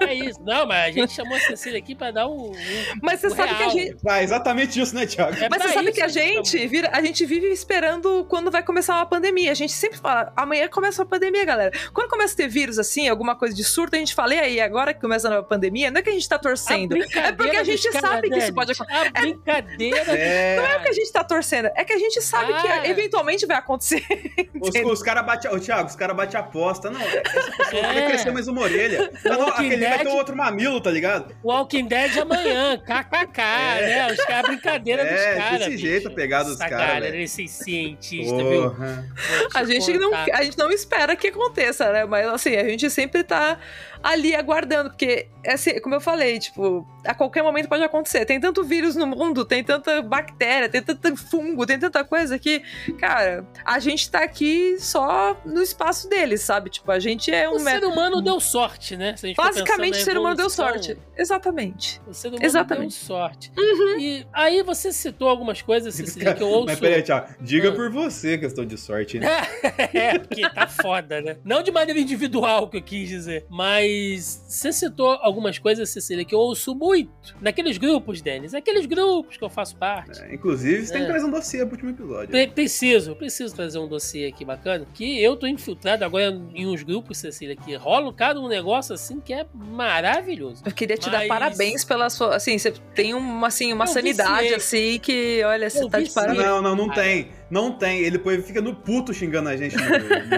É isso. Não, mas a gente chamou a Cecília aqui pra dar um. um- Mas você o sabe que a real. gente. Ah, exatamente isso, né, Thiago? É Mas você sabe que a gente, vira, a gente vive esperando quando vai começar uma pandemia. A gente sempre fala, amanhã começa uma pandemia, galera. Quando começa a ter vírus assim, alguma coisa de surto, a gente fala, e aí, agora que começa a nova pandemia, não é que a gente tá torcendo. É porque a gente sabe que isso pode acontecer. A brincadeira É. Não é que a gente tá torcendo, é que a gente sabe Ah. que eventualmente vai acontecer. Os, os caras batem. Ô, Thiago, os caras batem aposta. Não, essa pessoa É. vai crescer ter mais uma orelha. Não, Walking aquele vai Dead- ter outro mamilo, tá ligado? Walking Dead amanhã, kkk, né? Os caras, brincadeira dos É, caras. desse bicho. jeito a pegada dos caras. Esses cientistas, viu? Porra. Te A gente, não, a gente não espera que aconteça, né? Mas assim, a gente sempre tá ali aguardando, porque, assim, como eu falei, tipo, a qualquer momento pode acontecer. Tem tanto vírus no mundo, tem tanta bactéria, tem tanto fungo, tem tanta coisa que, cara, a gente tá aqui só no espaço deles, sabe? Tipo, a gente é um. O ser humano deu sorte, né? Se a gente for Basicamente, o ser humano deu sorte. Exatamente. O ser humano Exatamente. deu sorte. E aí você citou algumas coisas, Cecília, que eu ouço. Mas peraí, Thiago, diga Ah. por você questão de sorte, né? é, porque tá foda, né? Não de maneira individual que eu quis dizer. Mas você citou algumas coisas, Cecília, que eu ouço muito. Naqueles grupos, Denis. Aqueles grupos que eu faço parte. É, inclusive, você tem É. que trazer um dossiê pro último episódio. Pre- preciso, preciso trazer um dossiê aqui bacana. Que eu tô infiltrado agora em uns grupos, Cecília, que rola cada um negócio assim que é maravilhoso. Eu queria te Mas- dar parabéns pela sua. Assim, você tem uma, assim, uma Eu sanidade, viciei. assim, que, olha, você Eu tá de parabéns. Não, não, não Cara. tem. Não tem. Ele fica no puto xingando a gente no,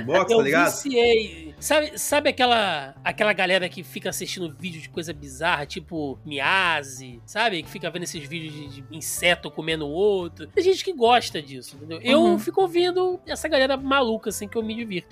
no box, Eu tá ligado? viciei. Sabe, sabe aquela, aquela galera que fica assistindo vídeo de coisa bizarra, tipo Miase, sabe? Que fica vendo esses vídeos de, de inseto comendo outro. Tem gente que gosta disso, entendeu? Eu Uhum. fico ouvindo essa galera maluca, assim, que eu me divirto.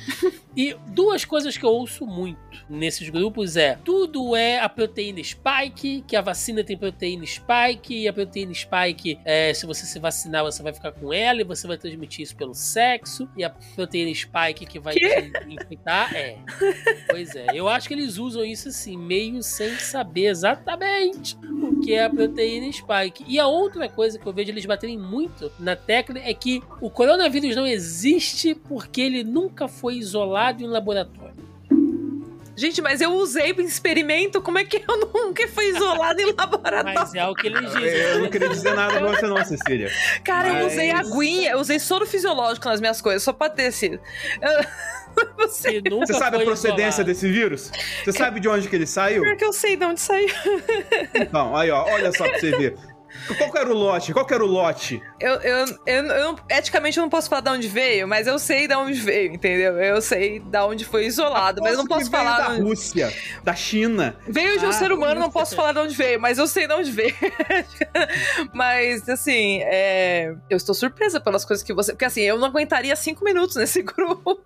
e duas coisas que eu ouço muito nesses grupos é: tudo é a proteína spike, que a vacina tem proteína spike, e a proteína spike, é, se você se vacinar, você vai ficar com ela e você vai transmitir isso pelo sexo, e a proteína spike que vai Quê? te infectar é. Pois é, eu acho que eles usam isso assim, meio sem saber exatamente o que é a proteína spike. E a outra coisa que eu vejo eles baterem muito na tecla é que o coronavírus não existe porque ele nunca foi isolado em um laboratório. Gente, mas eu usei pro experimento, como é que eu nunca fui isolado em laboratório? Mas é o que eles dizem. Eu não queria dizer nada pra você não, Cecília. Cara, eu Mas- usei aguinha, eu usei soro fisiológico nas minhas coisas, só pra ter sido. Você... Você sabe a procedência isolado. desse vírus? Você sabe de onde que ele saiu? Pior que eu sei de onde saiu. Então, aí ó, olha só pra você ver. Qual que era o lote? Qual que era o lote? Eu, eu, eu, eu não- eticamente eu não posso falar de onde veio, mas eu sei de onde veio, entendeu? Eu sei de onde foi isolado, mas eu não posso falar. da de onde- Rússia, da China. Veio de um Ah, ser humano, não posso falar de onde veio, mas eu sei de onde veio. mas, assim, é, eu estou surpresa pelas coisas que você. Porque, assim, eu não aguentaria cinco minutos nesse grupo.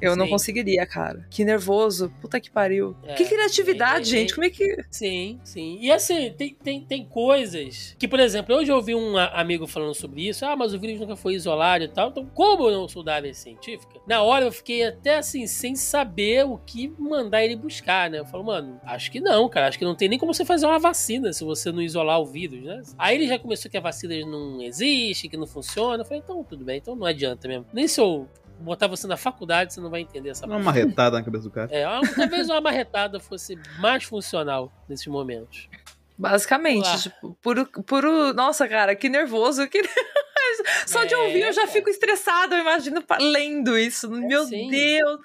eu não Sim. conseguiria, cara. Que nervoso. Puta que pariu. É, que criatividade, é, é, gente. é. Como é que. Sim, sim. E assim, tem, tem, tem coisas que, por exemplo, hoje eu ouvi um amigo falando sobre isso. Ah, mas o vírus nunca foi isolado e tal. Então, como eu não sou da área científica, na hora eu fiquei até assim, sem saber o que mandar ele buscar, né? Eu falo, mano, acho que não, cara. Acho que não tem nem como você fazer uma vacina se você não isolar o vírus, né? Aí ele já começou que a vacina não existe, que não funciona. Eu falei, então tudo bem, então não adianta mesmo. Nem se eu botar você na faculdade, você não vai entender essa uma marretada na cabeça do cara. é, talvez uma marretada fosse mais funcional nesses momentos. Basicamente, tipo, puro, puro. Nossa, cara, que nervoso. Que... Só de É, ouvir eu já cara. fico estressada, eu imagino lendo isso. Meu sim. Deus.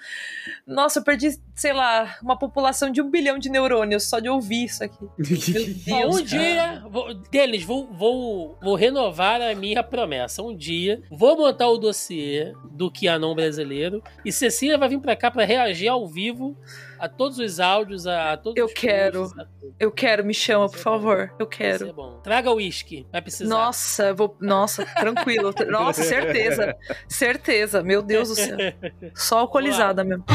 Nossa, eu perdi, sei lá, uma população de um bilhão de neurônios só de ouvir isso aqui. Meu Deus. um dia, vou, deles, vou, vou, vou renovar a minha promessa. Um dia, vou montar o dossiê do Kianon brasileiro e Cecília vai vir pra cá pra reagir ao vivo a todos os áudios, a, a todos Eu os quero. Eu quero, me chama, Isso por é favor. Eu Vai quero. ser bom. Traga uísque, vai precisar. Nossa, eu vou. Nossa, tranquilo. Nossa, certeza. Certeza. Meu Deus do céu. Só alcoolizada mesmo.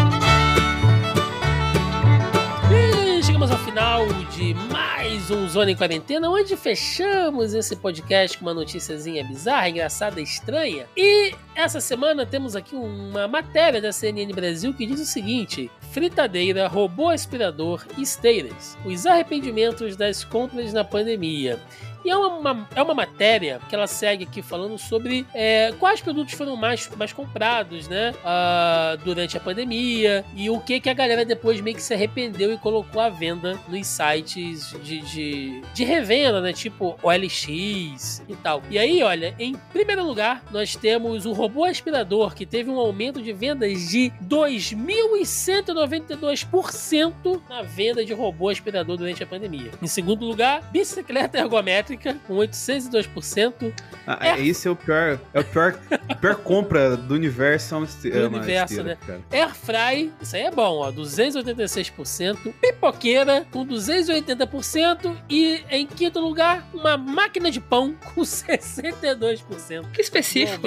E chegamos ao final de mais um Zona em Quarentena, onde fechamos esse podcast com uma noticiazinha bizarra, engraçada, estranha. E essa semana temos aqui uma matéria da CNN Brasil que diz o seguinte: fritadeira, robô aspirador e esteiras. Os arrependimentos das compras na pandemia. E é uma, é uma matéria que ela segue aqui falando sobre é, quais produtos foram mais, mais comprados, né? ah, durante a pandemia e o que, que a galera depois meio que se arrependeu e colocou à venda nos sites de, de, de revenda, né? Tipo OLX e tal. E aí, olha, em primeiro lugar, nós temos o robô aspirador que teve um aumento de vendas de 2.192% na venda de robô aspirador durante a pandemia. Em segundo lugar, bicicleta ergométrica com 802%. Ah, É. Esse é o pior. É o pior, a pior compra do universo. É uma, Do é uma universo, esteira, né? cara. Airfry, isso aí é bom, ó, 286%. Pipoqueira com 280%. E em quinto lugar, uma máquina de pão com 62%. Que específico.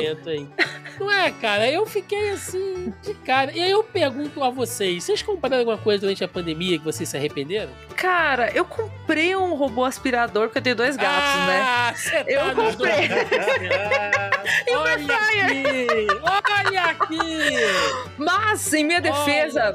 Não é, cara? Eu fiquei assim, de cara. E aí eu pergunto a vocês: vocês compraram alguma coisa durante a pandemia que vocês se arrependeram? Cara, eu comprei um robô aspirador porque eu tenho dois gatos, né? ah, tá Eu comprei. doce. Olha aqui! Olha aqui! Mas, em minha defesa,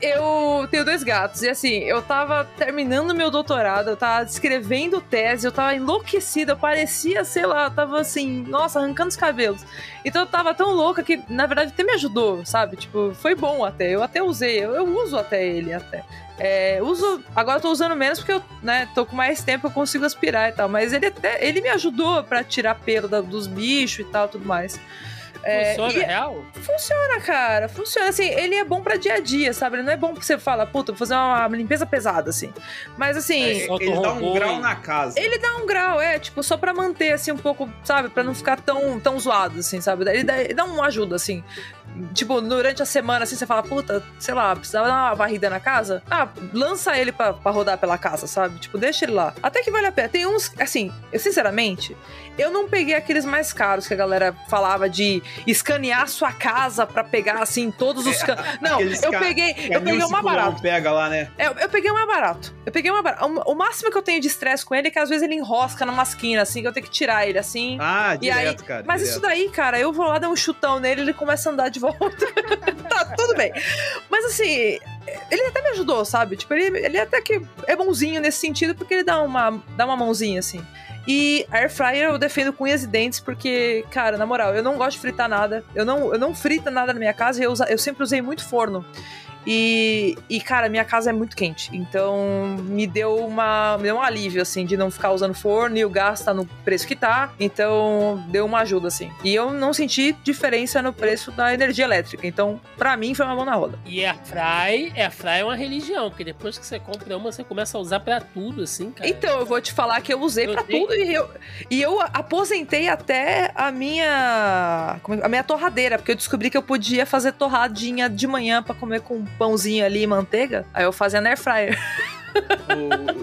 eu tenho dois gatos. E assim, eu tava terminando meu doutorado, eu tava escrevendo tese, eu tava enlouquecida, eu parecia, sei lá, eu tava assim, nossa, arrancando os cabelos. Então eu tava tão louca que, na verdade, até me ajudou, sabe? Tipo, foi bom até. Eu até usei, eu, eu uso até ele até. É, uso. Agora eu tô usando menos porque eu, né, tô com mais tempo, eu consigo aspirar e tal. Mas ele até. Ele me ajudou pra tirar pelo da- dos bichos e tal, tudo mais. É, Funciona e- real? Funciona, cara. Funciona. Assim, ele é bom pra dia a dia, sabe? Ele não é bom que você fala, puta, vou fazer uma limpeza pesada, assim. Mas assim. É, ele um dá um grau na casa. Ele dá um grau, é, tipo, só pra manter, assim, um pouco, sabe? Pra não ficar tão, tão zoado, assim, sabe? Ele dá, ele dá uma ajuda, assim. Tipo, durante a semana, assim, você fala, puta, sei lá, precisava dar uma varrida na casa. Ah, lança ele pra, pra rodar pela casa, sabe? Tipo, deixa ele lá. Até que vale a pena. Tem uns, assim, eu, sinceramente, eu não peguei aqueles mais caros que a galera falava de escanear sua casa pra pegar, assim, todos os... Can... Não, aqueles eu peguei, eu peguei o mais barato. pega lá, né? É, eu peguei o mais barato. Eu peguei o mais barato. O, o máximo que eu tenho de estresse com ele é que às vezes ele enrosca numa esquina, assim, que eu tenho que tirar ele, assim. Ah, E aí- direto, cara. Mas direto. isso daí, cara, eu vou lá dar um chutão nele ele começa a andar de volta. tá, tudo bem. Mas assim, ele até me ajudou, sabe? Tipo, ele, ele até que é bonzinho nesse sentido, porque ele dá uma, dá uma mãozinha, assim. E Air Fryer eu defendo com unhas e dentes, porque, cara, na moral, eu não gosto de fritar nada. Eu não, eu não frito nada na minha casa e eu, eu sempre usei muito forno. E, e, cara, minha casa é muito quente. Então, me deu, uma, me deu um alívio, assim, de não ficar usando forno e o gás tá no preço que tá. Então, deu uma ajuda, assim. E eu não senti diferença no preço da energia elétrica. Então, pra mim, foi uma mão na roda. E Airfry, Airfry é uma religião, porque depois que você compra uma, você começa a usar pra tudo, assim, cara. Então, eu vou te falar que eu usei tenho- tudo e eu, e eu aposentei até a minha é- a minha torradeira, porque eu descobri que eu podia fazer torradinha de manhã pra comer com pãozinho ali e manteiga. Aí eu fazia na air fryer.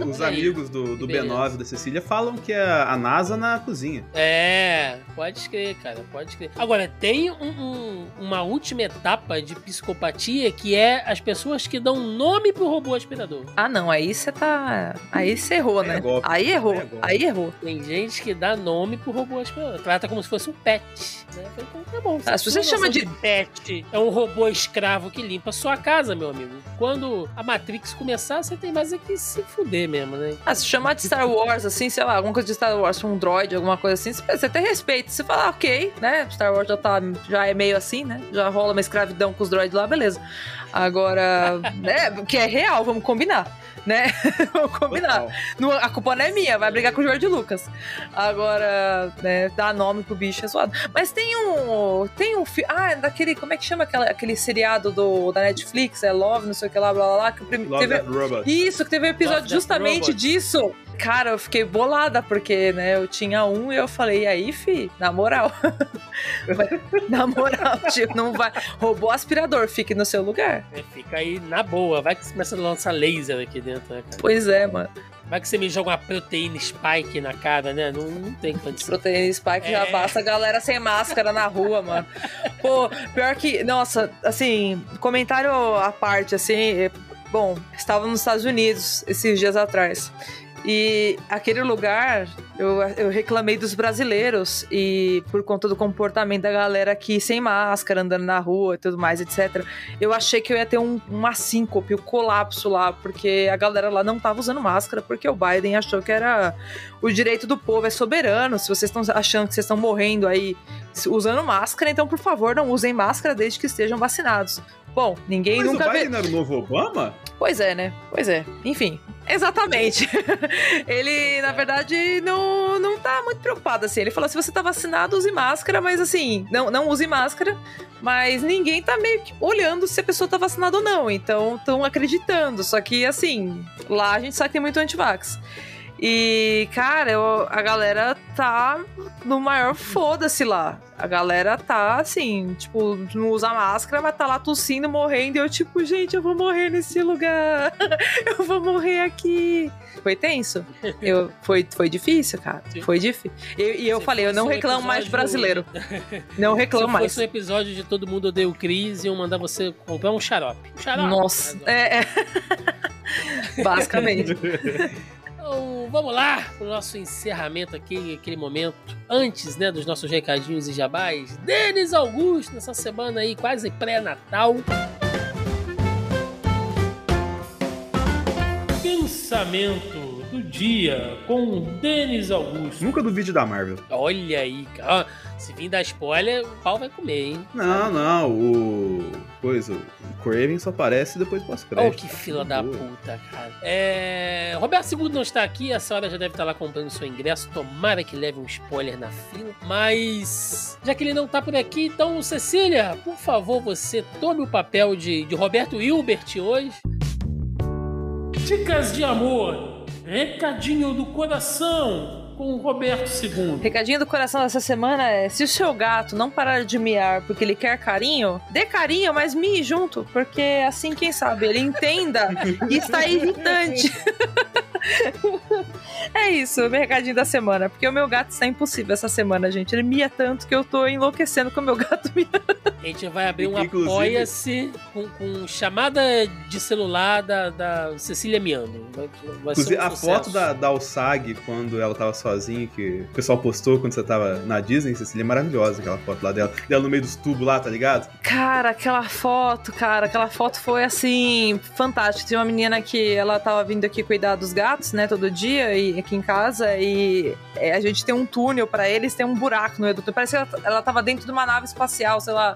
O- os amigos do, do beleza. B9 da Cecília falam que é a NASA na cozinha. É, pode crer, cara, pode crer. Agora, tem um- um- uma última etapa de psicopatia que é as pessoas que dão nome pro robô aspirador. Ah, não, aí você tá, aí você errou, é né? golpe. Aí errou. Aí é. Aí errou. Tem gente que dá nome pro robô aspirador. Trata como se fosse um pet. Né? Então, tá bom. Ah, se você chama noção de- pet, é um robô escravo que limpa a sua casa, meu amigo. Quando a Matrix começar, você tem mais é que se fuder mesmo, né? Ah, se chamar de Star Wars, assim, sei lá, alguma coisa de Star Wars, um droid, alguma coisa assim, você- você tem respeito. Você fala, ah, ok, né? Star Wars já, tá, já é meio assim, né? Já rola uma escravidão com os droids lá, beleza. Agora, né? Que é real, vamos combinar, né? vamos combinar. Não- a culpa não é minha, vai brigar com o Jorge Lucas. Agora, né, dar nome pro bicho é zoado. Mas tem um. Tem um filme. Ah, é daquele. Como é que chama aquela, aquele seriado do, da Netflix? É Love, não sei o que lá, blá blá blá. Que. Love teve, isso, que teve um episódio Love, justamente disso. Cara, eu fiquei bolada, porque, né, eu tinha um e eu falei, e aí, fi, na moral. Na moral, tipo, não vai. Roubou aspirador, fique no seu lugar. É, Fica aí na boa. Vai que você começa a lançar laser aqui dentro, né, cara? Pois é, mano. Vai que você me joga uma proteína spike na cara, né? Não, não tem condição. Proteína Spike já É. basta a galera sem máscara na rua, mano. Pô, pior que, nossa, assim, comentário à parte, assim, é- bom, estava nos Estados Unidos esses dias atrás. E aquele lugar, eu, eu reclamei dos brasileiros e por conta do comportamento da galera aqui sem máscara, andando na rua e tudo mais, etc. Eu achei que eu ia ter um, uma síncope, um colapso lá, porque a galera lá não tava usando máscara, porque o Biden achou que era o direito do povo é soberano. Se vocês estão achando que vocês estão morrendo aí usando máscara, então por favor não usem máscara desde que estejam vacinados. Bom, ninguém Mas nunca o vê. Biden não era o novo Obama? Pois é, né? Pois é. Enfim, exatamente. ele, na verdade, não, não tá muito preocupado assim. Ele falou: se você tá vacinado, use máscara, mas assim, não, não use máscara. Mas ninguém tá meio que olhando se a pessoa tá vacinada ou não. Então, estão acreditando. Só que, assim, lá a gente sabe que tem muito antivax. E, cara, eu, a galera tá no maior foda-se lá. A galera tá assim, tipo, não usa máscara, mas tá lá tossindo, morrendo. E eu, tipo, gente, eu vou morrer nesse lugar. eu vou morrer aqui. Foi tenso. Eu, foi, foi difícil, cara. Foi difícil. E, e eu Se falei, eu não um reclamo mais de brasileiro. Não reclamo Se mais. fosse um episódio de Todo Mundo Odeia o Cris, iam mandar você comprar um xarope. Um xarope. Nossa, é, é. Basicamente. Então, vamos lá pro nosso encerramento aqui, aquele momento. Antes, né, dos nossos recadinhos e jabás. Denis Augusto, nessa semana aí, quase pré-natal. Pensamento do dia com Denis Augusto. Nunca duvide da Marvel. Olha aí, cara. Se vir dar spoiler, o pau vai comer, hein? Não, não, o. Coisa, o Craven só aparece depois do Oh, pós-crédito. que fila da Boa. puta, cara. É... Roberto II não está aqui, essa hora já deve estar lá comprando seu ingresso. Tomara que leve um spoiler na fila. Mas, já que ele não está por aqui, então, Cecília, por favor, você tome o papel de, de Roberto Hilbert hoje. Dicas de amor, recadinho do coração com o Roberto II. Recadinho do coração dessa semana é: se o seu gato não parar de miar porque ele quer carinho, dê carinho, mas mie junto, porque assim, quem sabe, ele entenda que está irritante. é isso, meu recadinho da semana, porque o meu gato está impossível essa semana, gente. Ele mia tanto que eu tô enlouquecendo com o meu gato mia. A gente vai abrir um Inclusive- Apoia-se com, com chamada de celular da, da Cecília Miando. Vai, vai Inclusive, um a foto da, da Alsag, quando ela tava sozinha, que o pessoal postou quando você tava na Disney, Cecília, é maravilhosa aquela foto lá dela. Dela no meio dos tubos lá, tá ligado? Cara, aquela foto, cara, aquela foto foi assim, fantástica. Tinha uma menina que ela tava vindo aqui cuidar dos gatos, né, todo dia, e aqui em casa, e é, a gente tem um túnel pra eles, tem um buraco no meio do túnel. Parece que ela, ela tava dentro de uma nave espacial, sei lá.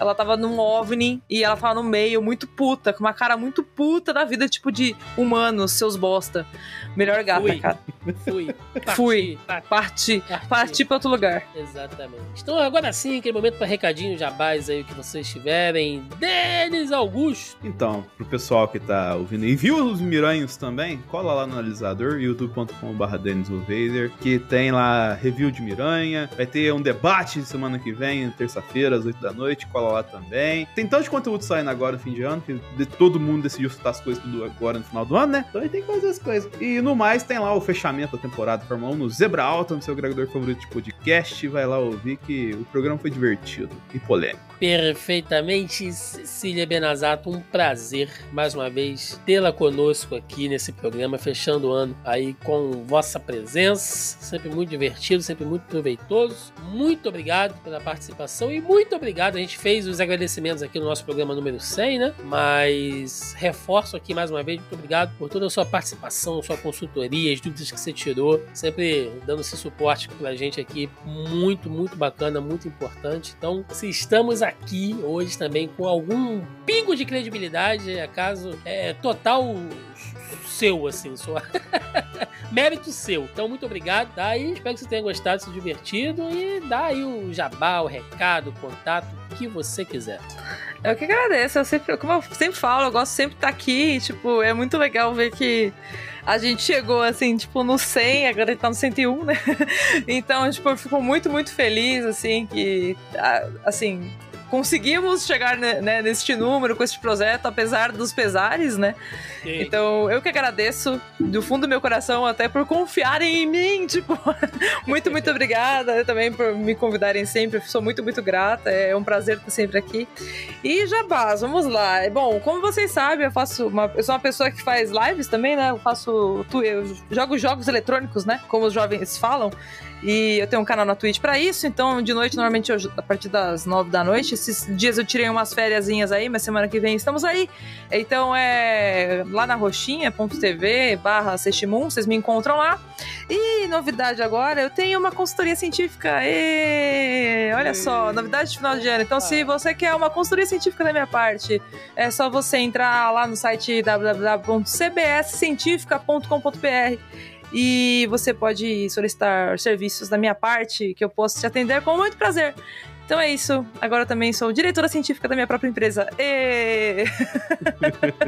Ela tava num OVNI e ela tava no meio, muito puta, com uma cara muito puta da vida, tipo de humanos, seus bosta. Melhor gata, Fui. cara. Fui. Parti, Fui. parti, Parti. parti. Parti pra outro lugar. Exatamente. Então agora sim, aquele momento para recadinho jabás aí o que vocês tiverem. Denis Augusto. Então, pro pessoal que tá ouvindo e viu os Miranhos também, cola lá no analisador, youtube.com.br que tem lá review de Miranha, vai ter um debate semana que vem, terça-feira, às 8 da noite, cola lá também. Tem tanto conteúdo saindo agora no fim de ano, que todo mundo decidiu soltar as coisas tudo agora no final do ano, né? Então a gente tem que fazer as coisas. E no mais, tem lá o fechamento da temporada da Fórmula 1 no Zebra Alta, no seu agregador favorito de podcast, vai lá ouvir que o programa foi divertido e polêmico. Perfeitamente, Cecília Benazato, um prazer mais uma vez tê-la conosco aqui nesse programa, fechando o ano aí com vossa presença, sempre muito divertido, sempre muito proveitoso. Muito obrigado pela participação e muito obrigado. A gente fez os agradecimentos aqui no nosso programa número 100, né? Mas reforço aqui mais uma vez, muito obrigado por toda a sua participação, sua consultoria, as dúvidas que você tirou, sempre dando esse suporte pra gente aqui, muito, muito bacana, muito importante. Então, se estamos aqui hoje também com algum pingo de credibilidade, acaso é total seu, assim, sua. Mérito seu. Então, muito obrigado, tá? E espero que você tenha gostado, se divertido e dá aí o jabá, o recado, o contato, o que você quiser. Eu que agradeço. Eu sempre, como eu sempre falo, eu gosto sempre de estar aqui. e, Tipo, é muito legal ver que a gente chegou assim, tipo, no 100, agora tá no 101, né? Então, tipo, eu fico muito, muito feliz, assim, que, assim, conseguimos chegar né, né, neste número com este projeto, apesar dos pesares, né? E- Então, eu que agradeço do fundo do meu coração até por confiarem em mim, tipo, muito, muito obrigada também por me convidarem sempre, eu sou muito, muito grata, é um prazer estar sempre aqui. E Jabás, vamos lá. Bom, como vocês sabem, eu faço uma, eu sou uma pessoa que faz lives também, né? Eu faço, eu jogo jogos eletrônicos, né? Como os jovens falam. E eu tenho um canal na Twitch pra isso, então de noite, normalmente, eu, a partir das nove da noite. Esses dias eu tirei umas fériasinhas aí, mas semana que vem estamos aí. Então é lá na roxinha.tv barra Sextimun, vocês me encontram lá. E novidade agora, eu tenho uma consultoria científica. Ê, olha só, novidade de final de ano. Então, se você quer uma consultoria científica da minha parte, é só você entrar lá no site www.cbscientifica.com.br e você pode solicitar serviços da minha parte que eu posso te atender com muito prazer. Então é isso. Agora eu também sou diretora científica da minha própria empresa. Ê!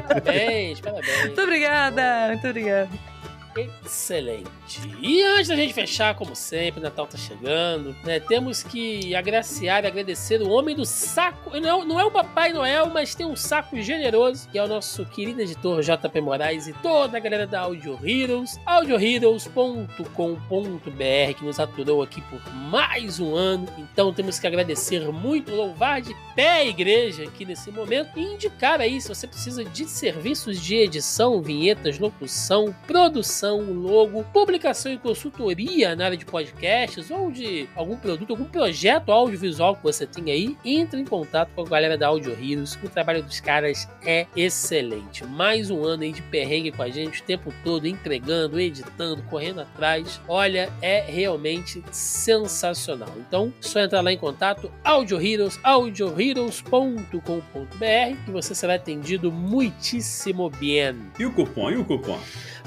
Parabéns, parabéns. Muito obrigada, muito obrigada. Excelente. E antes da gente fechar, como sempre, Natal tá chegando, né? Temos que agraciar e agradecer o homem do saco. Não, não é o Papai Noel, mas tem um saco generoso, que é o nosso querido editor JP Moraes e toda a galera da Audio Heroes, audioheroes.com.br, que nos aturou aqui por mais um ano. Então temos que agradecer muito, louvar de pé a igreja aqui nesse momento e indicar aí se você precisa de serviços de edição, vinhetas, locução, produção, logo, publicação e consultoria na área de podcasts ou de algum produto, algum projeto audiovisual que você tem aí, entre em contato com a galera da Audio Heroes. O trabalho dos caras é excelente. Mais um ano aí de perrengue com a gente o tempo todo, entregando, editando, correndo atrás. Olha, é realmente sensacional. Então, só entrar lá em contato, Audio Heroes, audioheroes.com.br, que você será atendido muitíssimo bem. E o cupom? E o cupom?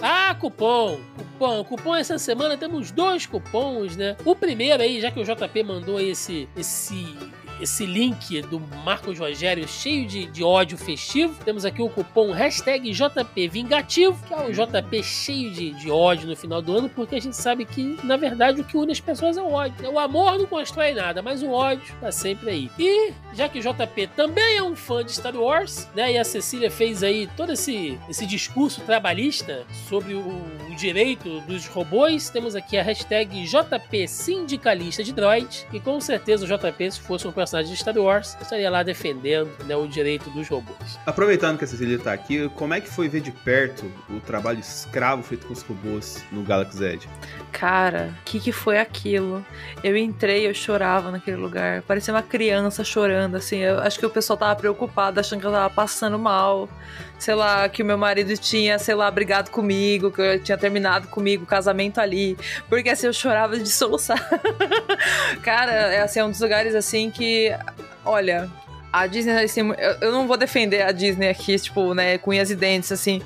Ah, cupom! Cupom. Cupom essa semana temos dois cupons, né? O primeiro aí, já que o JP mandou esse, esse esse link do Marcos Rogério cheio de, de ódio festivo. Temos aqui o cupom hashtag JP Vingativo, que é o JP cheio de, de ódio no final do ano, porque a gente sabe que, na verdade, o que une as pessoas é o ódio. O amor não constrói nada, mas o ódio tá sempre aí. E, já que o JP também é um fã de Star Wars, né, e a Cecília fez aí todo esse, esse discurso trabalhista sobre o, o direito dos robôs, temos aqui a hashtag JP Sindicalista de Droid, e com certeza o JP, se fosse um personagem de Star Wars, estaria lá defendendo né, o direito dos robôs. Aproveitando que a Cecília tá aqui, como é que foi ver de perto o trabalho escravo feito com os robôs no Galaxy Edge? Cara, o que, que foi aquilo? Eu entrei, eu chorava naquele lugar. Parecia uma criança chorando, assim. Eu acho que o pessoal tava preocupado, achando que eu tava passando mal. Sei lá, que o meu marido tinha, sei lá, brigado comigo, que eu tinha terminado comigo o casamento ali. Porque assim, eu chorava de soluçar. Cara, é, assim, é um dos lugares assim que. Olha, a Disney, assim, eu, não vou defender a Disney aqui, tipo, né, com unhas e dentes, assim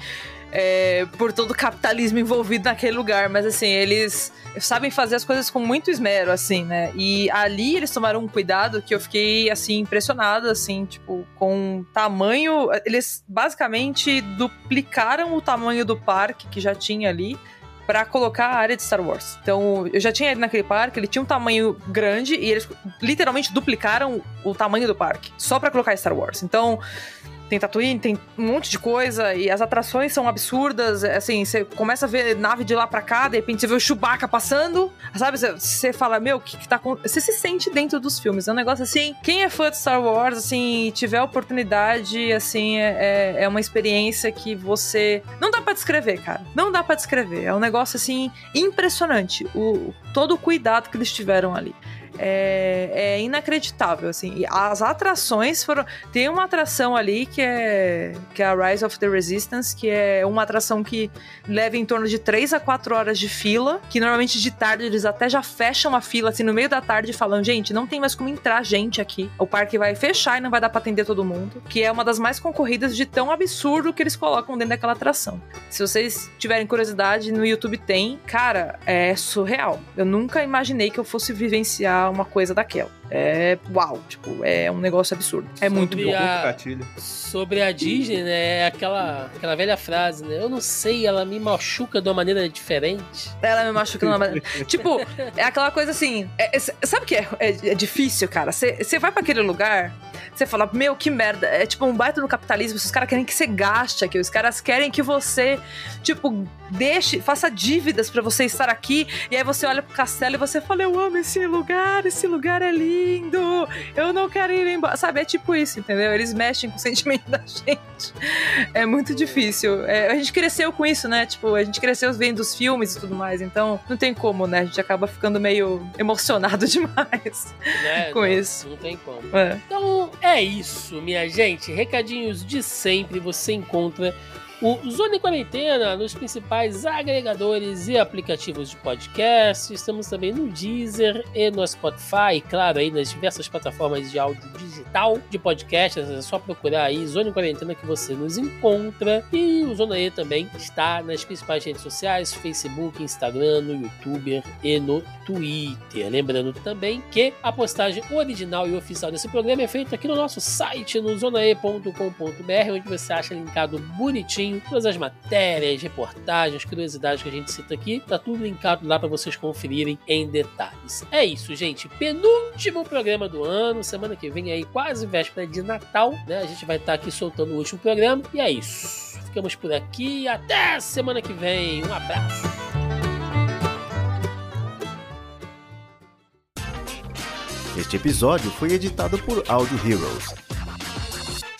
é, por todo o capitalismo envolvido naquele lugar, mas assim, eles sabem fazer as coisas com muito esmero, assim, né? E ali eles tomaram um cuidado que eu fiquei, assim, impressionada, assim, tipo, com tamanho. Eles basicamente duplicaram o tamanho do parque que já tinha ali para colocar a área de Star Wars. Então, eu já tinha ele naquele parque, ele tinha um tamanho grande e eles literalmente duplicaram o tamanho do parque só para colocar Star Wars. Então, tem Tatooine, tem um monte de coisa, e as atrações são absurdas. Assim, você começa a ver nave de lá pra cá, de repente você vê o Chewbacca passando, sabe? Você fala, meu, o que, que tá acontecendo? Você se sente dentro dos filmes. É um negócio assim. Quem é fã de Star Wars, assim, tiver a oportunidade, assim, é, é, é uma experiência que você. Não dá para descrever, cara. Não dá para descrever. É um negócio, assim, impressionante. O, todo o cuidado que eles tiveram ali é, é, inacreditável, assim. E as atrações foram... Tem uma atração ali que é, que é a Rise of the Resistance, que é uma atração que leva em torno de 3 a 4 horas de fila, que normalmente de tarde eles até já fecham a fila, assim, no meio da tarde, falando, gente, não tem mais como entrar gente aqui. O parque vai fechar e não vai dar pra atender todo mundo, que é uma das mais concorridas de tão absurdo que eles colocam dentro daquela atração. Se vocês tiverem curiosidade, no YouTube tem. Cara, é surreal. Eu nunca imaginei que eu fosse vivenciar uma coisa daquela. É uau, tipo, é um negócio absurdo. É Sobre muito bom. a- Sobre a Disney, né? É aquela, aquela velha frase, né? Eu não sei, ela me machuca de uma maneira diferente. Ela me machuca de uma maneira. tipo, é aquela coisa assim. é- é- sabe o que é, é- é difícil, cara? Você vai pra aquele lugar, você fala, meu, que merda. É tipo um baita no capitalismo. Os caras querem que você gaste aqui. Os caras querem que você, tipo, deixe, faça dívidas pra você estar aqui. E aí você olha pro castelo e você fala, eu amo esse lugar, esse lugar é lindo. Eu não quero ir embora. Sabe, é tipo isso, entendeu? Eles mexem com o sentimento da gente. É muito difícil. É, a gente cresceu com isso, né? Tipo, a gente cresceu vendo os filmes e tudo mais. Então, não tem como, né? A gente acaba ficando meio emocionado demais Né? com não, isso. Não tem como. É. Então é isso, minha gente. Recadinhos de sempre você encontra o Zona Quarentena nos principais agregadores e aplicativos de podcast. Estamos também no Deezer e no Spotify, e, claro, aí nas diversas plataformas de áudio digital de podcast. É só procurar aí Zona Quarentena que você nos encontra. E o Zona E também está nas principais redes sociais: Facebook, Instagram, no YouTube e no Twitter. Lembrando também que a postagem original e oficial desse programa é feita aqui no nosso site, no zonae.com.br, onde você acha linkado bonitinho Todas as matérias, reportagens, curiosidades que a gente cita aqui, tá tudo linkado lá para vocês conferirem em detalhes. É isso, gente. Penúltimo programa do ano. Semana que vem aí, quase véspera de Natal, né? A gente vai estar tá aqui soltando o último programa. E é isso. Ficamos por aqui. Até semana que vem. Um abraço. Este episódio foi editado por Audio Heroes.